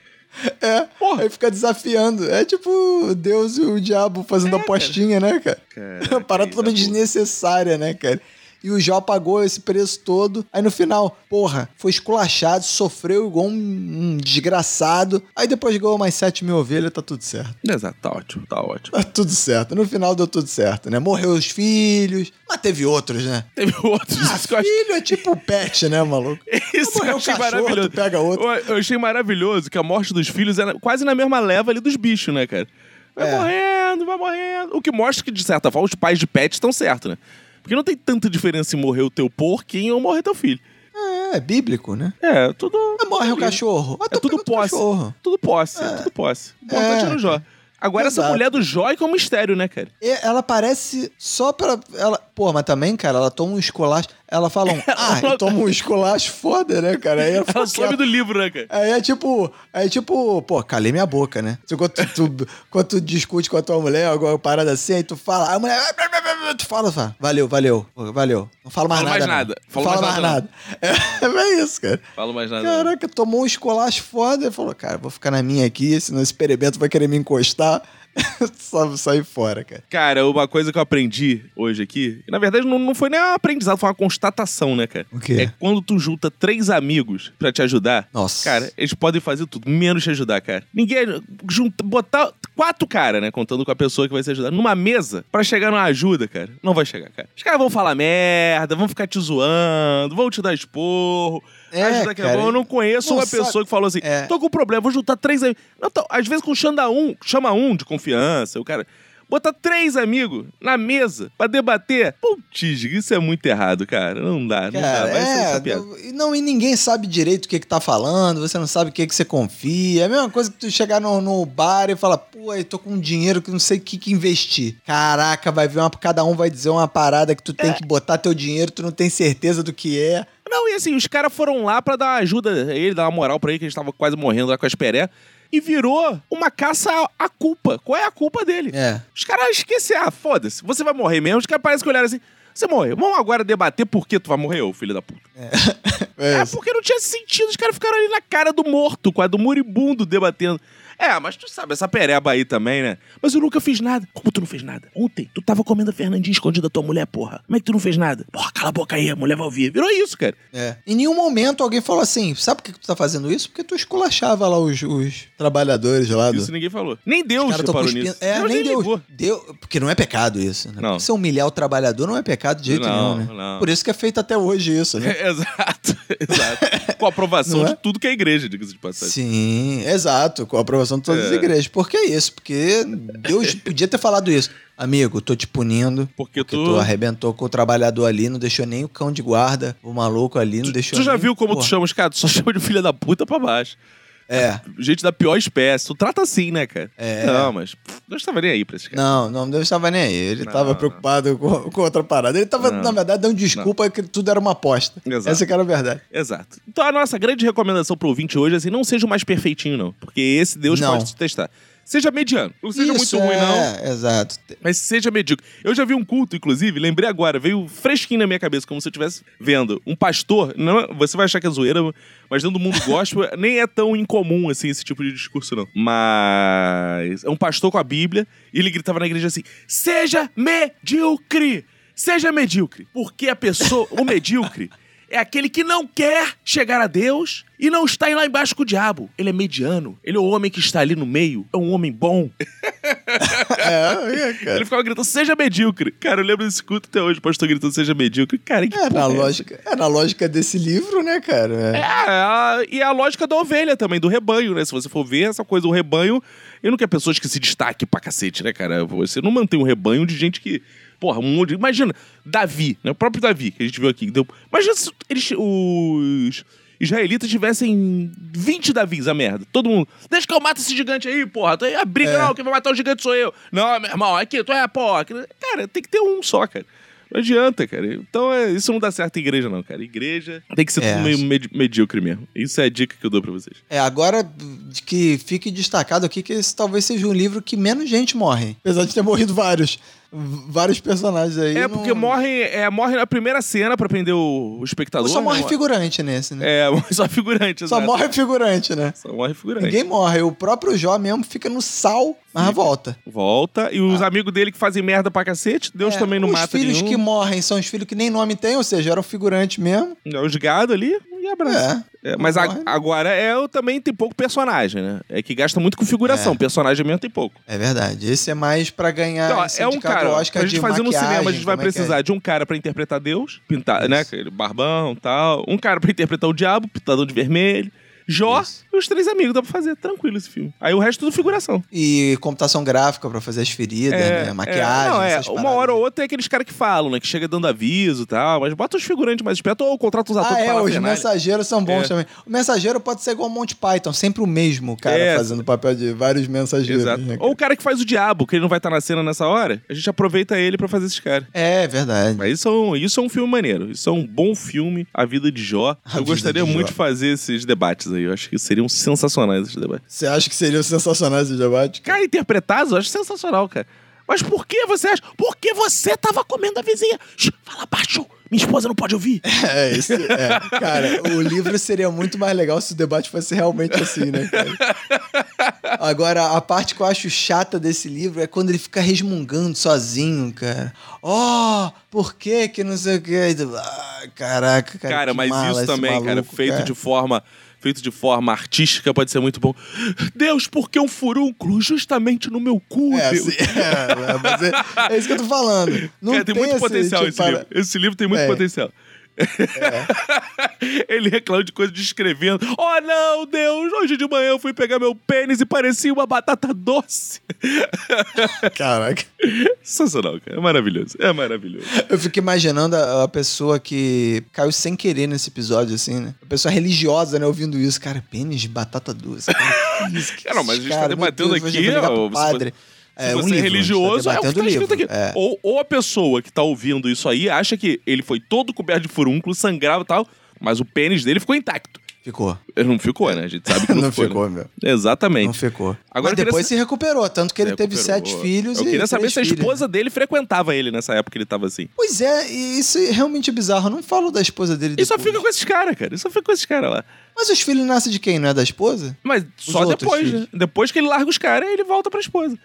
É, Porra. aí fica desafiando. É tipo Deus e o diabo fazendo apostinha, né, cara? Uma parada totalmente desnecessária, né, cara? E o Jó pagou esse preço todo. Aí no final, porra, foi esculachado, sofreu igual um, um desgraçado. Aí depois ganhou mais 7 mil ovelhas, tá tudo certo. Exato, tá ótimo, tá ótimo. Tá tudo certo. No final deu tudo certo, né? Morreu os filhos, mas teve outros, né? Teve outros. Ah, eu acho filho é tipo pet, né, maluco? Isso eu achei cachorro, maravilhoso. pega outro. Eu, eu achei maravilhoso que a morte dos filhos era quase na mesma leva ali dos bichos, né, cara? Vai É. morrendo, vai morrendo. O que mostra que, de certa forma, os pais de pet estão certos, né? Porque não tem tanta diferença em morrer o teu porquinho ou morrer teu filho. É, é bíblico, né? É, tudo. Mas morre o cachorro. É tu tudo pega outro posse. cachorro. Tudo posse, é. tudo posse. O importante É. é no Jó. Agora, essa Exato. mulher do Jó é que é um mistério, né, cara? Ela parece só pra. Ela, pô, mas também, cara, ela toma um esculacho. Ela fala um. Ah, eu tomo um esculacho foda, né, cara? Aí ela, Ela some do livro, né, cara? Aí é tipo, aí é tipo, pô, calei minha boca, né? Quando tu, tu- quando tu discute com a tua mulher, alguma parada assim, aí tu fala, a mulher. Tu fala, fala. Valeu, valeu, valeu. Não fala mais Fala nada. mais não. nada. Não Fala fala mais mais nada, nada. É, é isso, cara. Falo mais nada. Caraca, tomou um escolacho foda e falou, cara, vou ficar na minha aqui, senão esse perebento vai querer me encostar. Só sair fora, cara. Cara, uma coisa que eu aprendi hoje aqui, e na verdade não, não foi nem um aprendizado, foi uma constatação, né, cara? O quê? É quando tu junta três amigos pra te ajudar, Nossa. cara, eles podem fazer tudo, menos te ajudar, cara. Ninguém. Junta, botar quatro caras, né, contando com a pessoa que vai te ajudar, numa mesa pra chegar numa ajuda, cara. Não vai chegar, cara. Os caras vão falar merda, vão ficar te zoando, vão te dar esporro. É, é cara. Eu não conheço não uma sabe- pessoa que falou assim: É. tô com problema, vou juntar três amigos. Não, então, às vezes com chama um, chama um de confiança, o cara. Botar três amigos na mesa pra debater. Putz, isso é muito errado, cara. Não dá, não Cara, dá. Vai ser é, essa piada. e não, e ninguém sabe direito o que que tá falando, você não sabe o que que você confia. É a mesma coisa que tu chegar no, no bar e falar, pô, eu tô com um dinheiro que não sei o que que investir. Caraca, vai ver uma, cada um vai dizer uma parada que tu tem que botar teu dinheiro, tu não tem certeza do que é. Não, e assim, os caras foram lá pra dar ajuda a ele, dar uma moral pra ele, que a gente tava quase morrendo lá com as peré. E virou uma caça à- culpa. Qual é a culpa dele? É. Os caras esqueceram, ah, foda-se, você vai morrer mesmo. Os caras parecem que olharam assim, você morreu. Vamos agora debater por que tu vai morrer, ô filho da puta. É, É, porque não tinha sentido. Os caras ficaram ali na cara do morto, quase do moribundo, debatendo. É, mas tu sabe, essa pereba aí também, né? Mas eu nunca fiz nada. Como tu não fez nada? Ontem, tu tava comendo a Fernandinha escondida da tua mulher, porra. Como é que tu não fez nada? Porra, cala a boca aí, a mulher vai ouvir. Virou isso, cara. É. Em nenhum momento alguém falou assim: sabe por que tu tá fazendo isso? Porque tu esculachava lá os, os trabalhadores lá do. Isso ninguém falou. Nem Deus reparou cuspindo. nisso. É, Deus nem Deus. ligou. Deu, porque não é pecado isso. Né? Não. Você humilhar o trabalhador não é pecado de jeito Não, nenhum, né? não. Por isso que é feito até hoje isso, né? exato, exato. Com a aprovação é? de tudo que é igreja, diga-se de passagem. Sim, exato, com a aprovação de todas as É. igrejas. Por que isso? Porque Deus podia ter falado isso. Amigo, tô te punindo. Porque Porque tu- tu arrebentou com o trabalhador ali, não deixou nem o cão de guarda, o maluco ali, não deixou Tu já viu como Pô, tu chama os caras? Tu só chama de filha da puta pra baixo. É. Gente da pior espécie. Tu trata assim, né, cara? É. Não, mas pff, Deus tava nem aí pra esses caras. Não, não, Deus estava nem aí. Ele Não, tava não. preocupado com, com outra parada. Ele tava, Não. na verdade, dando desculpa que tudo era uma aposta. Exato. Essa que era a verdade. Exato. Então a nossa grande recomendação pro ouvinte hoje é assim, não seja o mais perfeitinho, não. Porque esse Deus Não. pode te testar. Seja mediano. Não seja Isso, muito ruim, não. é, Exato. Mas seja medíocre. Eu já vi um culto, inclusive, lembrei agora, veio fresquinho na minha cabeça, como se eu estivesse vendo. Um pastor, não, você vai achar que é zoeira, mas dentro do mundo gospel nem é tão incomum assim esse tipo de discurso, não. Mas é um pastor com a Bíblia e ele gritava na igreja assim: seja medíocre! Seja medíocre! Porque a pessoa, o medíocre, é aquele que não quer chegar a Deus e não está lá embaixo com o diabo. Ele é mediano. Ele é o homem que está ali no meio. É um homem bom. É, é, cara. Ele ficava gritando, seja medíocre. Cara, eu lembro desse culto até hoje, o pastor gritando, seja medíocre. Cara, que É na, é lógica, é na lógica desse livro, né, cara? É. É, a- e a lógica da ovelha também, do rebanho, né? Se você for ver essa coisa do rebanho, eu não quero pessoas que se destaquem pra cacete, né, cara? Você não mantém um rebanho de gente que. Porra, um monte de. Imagina, Davi, né? O próprio Davi, que a gente viu aqui. Deu, imagina se eles, os israelitas tivessem 20 Davis, a merda. Todo mundo. Deixa que eu mato esse gigante aí, porra. Tu aí, a briga, É. não, quem vai matar o gigante sou eu. Não, meu irmão, aqui, tu é, porra. aqui- Cara, tem que ter um só, cara. Não adianta, cara. Então, é, isso não dá certo em igreja, não, cara. Igreja tem que ser É, tudo meio medi- medíocre mesmo. Isso é a dica que eu dou pra vocês. É, agora que fique destacado aqui que esse talvez seja um livro que menos gente morre. Apesar de ter morrido vários. Vários personagens aí. É, não- porque morre, é, morre na primeira cena pra prender o, o espectador. Só morre né? figurante nesse, né? É, só figurante. Só morre figurante, né? Só morre figurante. Ninguém morre. O próprio Jó mesmo fica no sal, mas volta. Volta. E os amigos dele que fazem merda pra cacete, Deus É, também não os mata filhos nenhum. que morrem são os filhos que nem nome tem, ou seja, eram figurantes mesmo. É, Os gado ali e abraça. É. É, mas a- agora é o- também tem pouco personagem, né? É que gasta muito com figuração. É. Personagem mesmo tem pouco. É verdade. Esse é mais pra ganhar Então, é um cara. Oscar Pra gente fazer no cinema, a gente vai é é? precisar de um cara pra interpretar Deus, pintar, né? Aquele barbão e tal. Um cara pra interpretar o diabo, pintador de vermelho. Jó Isso. e os três amigos. Dá pra fazer tranquilo esse filme. Aí o resto tudo figuração. E computação gráfica pra fazer as feridas, né? Maquiagem, não, é, essas uma hora ou outra é aqueles caras que falam, né? Que chega dando aviso e tal, mas bota os figurantes mais espertos ou contrata os atores Ah, é, pra os mensageiros são bons É. também. O mensageiro pode ser igual o Monty Python, sempre o mesmo cara É. fazendo o papel de vários mensageiros. Exato. né? Ou o cara que faz o diabo, que ele não vai estar na cena nessa hora, a gente aproveita ele pra fazer esses caras. É, verdade. Mas isso é, um, isso é um filme maneiro. Isso é um bom filme, A Vida de Jó. A eu gostaria de Jó. muito de fazer esses debates aí. Eu acho que seriam sensacionais esses debates. Você acha que seria sensacional esse debate? Cara, interpretados, eu acho sensacional, cara. Mas por que você acha? Porque você tava comendo a vizinha. Shh, fala baixo. Minha esposa não pode ouvir. É, isso, é. Cara, o livro seria muito mais legal se o debate fosse realmente assim, né, cara? Agora, a parte que eu acho chata desse livro é quando ele fica resmungando sozinho, cara. Ó, oh, por que que não sei o que? Ah, caraca, cara. Cara, mas isso também, cara, maluco, feito cara. de forma feito de forma artística pode ser muito bom. Deus, por que um furúnculo justamente no meu cu, É, Deus? assim, é, é, mas é, é isso que eu tô falando. Não Cara, tem, tem muito esse, potencial tipo, esse para- livro. Esse livro tem muito É. Ele reclama de coisa descrevendo. Oh, não, Deus! Hoje de manhã eu fui pegar meu pênis e parecia uma batata doce. Caraca. Sensacional, cara. É maravilhoso. É maravilhoso. Eu fico imaginando a, a pessoa que caiu sem querer nesse episódio, assim, né? A pessoa religiosa, né, ouvindo isso. Cara, pênis de batata doce. Cara, que isso, que Cara, mas a gente tá cara, meu debatendo Deus, aqui, ó, padre. É, um você livro, é gente tá religioso, é o que tá escrito livro. aqui. É. Ou, ou a pessoa que tá ouvindo isso aí acha que ele foi todo coberto de furúnculo, sangrava e tal, mas o pênis dele ficou intacto. Ficou. Ele não ficou, né? A gente sabe que não, Não ficou. ficou, né? meu. Exatamente. Não ficou. Agora Mas queria depois sa- se recuperou, tanto que ele teve Recuperou. sete filhos Eu e queria saber se a esposa dele frequentava ele nessa época que ele tava assim. Pois é, e isso é realmente bizarro. Eu não falo da esposa dele E só fica com esses caras, cara. E só fica com esses caras lá. Mas os filhos nascem de quem? Não é da esposa? Mas só outros depois, filhos. né? Depois que ele larga os caras, ele volta pra esposa.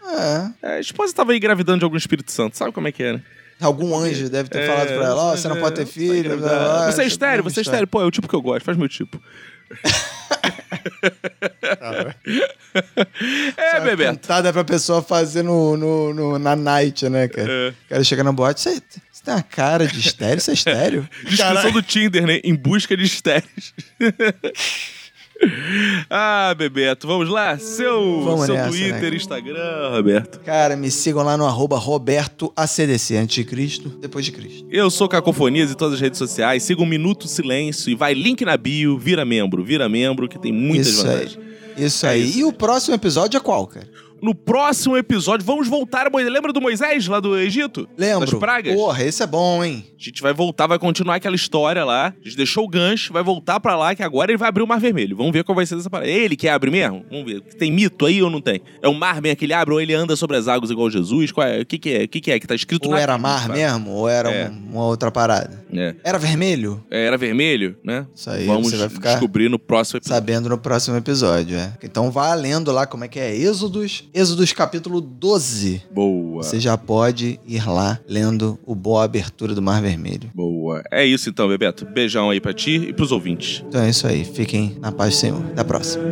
É. É, A esposa tava aí engravidando de algum Espírito Santo, sabe como é que é, né? Algum anjo deve ter falado pra ela, ó, você não pode ter filho. blá, blá, blá, Você é estéreo, você é estéreo. Pô, é o tipo que eu gosto, faz meu tipo. É, Bebeto. Cantada pra pessoa fazer no, no, no- na night, né, cara? É. O cara chega na boate, você, você tem uma cara de estéreo? Você é estéreo? Descrição do Tinder, né? Em busca de estéreos. ah, Bebeto, vamos lá? Seu, Vamos seu nessa, Twitter, né? Instagram, Roberto. Cara, me sigam lá no arroba Roberto ACDC, antes de Cristo, depois de Cristo. Eu sou Cacofonias em todas as redes sociais. Siga um Minuto Silêncio e vai link na bio, vira membro. Vira membro que tem muitas isso vantagens. aí. Isso É aí. isso. E o próximo episódio é qual, cara? No próximo episódio, vamos voltar a Moisés. Lembra do Moisés lá do Egito? Lembro. Das pragas? Porra, esse é bom, hein? A gente vai voltar, vai continuar aquela história lá. A gente deixou o gancho, vai voltar pra lá, que agora ele vai abrir o Mar Vermelho. Vamos ver qual vai ser dessa parada. Ele que abre mesmo? Vamos ver. Tem mito aí ou não tem? É o mar mesmo que ele abre ou ele anda sobre as águas igual Jesus? Qual é? O que, que é? O que, que é que tá escrito Ou na era mar mesmo, ou era É. um- uma outra parada? É. Era vermelho? É, Era vermelho, né? Isso aí, Vamos você vai ficar descobrir no próximo episódio. sabendo no próximo episódio, é. Então vá lendo lá como é que é Êxodos, Êxodos capítulo 12. Boa. Você já pode ir lá lendo o Boa Abertura do Mar Vermelho. Boa. É isso então, Bebeto. Beijão aí pra ti e pros ouvintes. Então é isso aí. Fiquem na paz do Senhor. Até a próxima.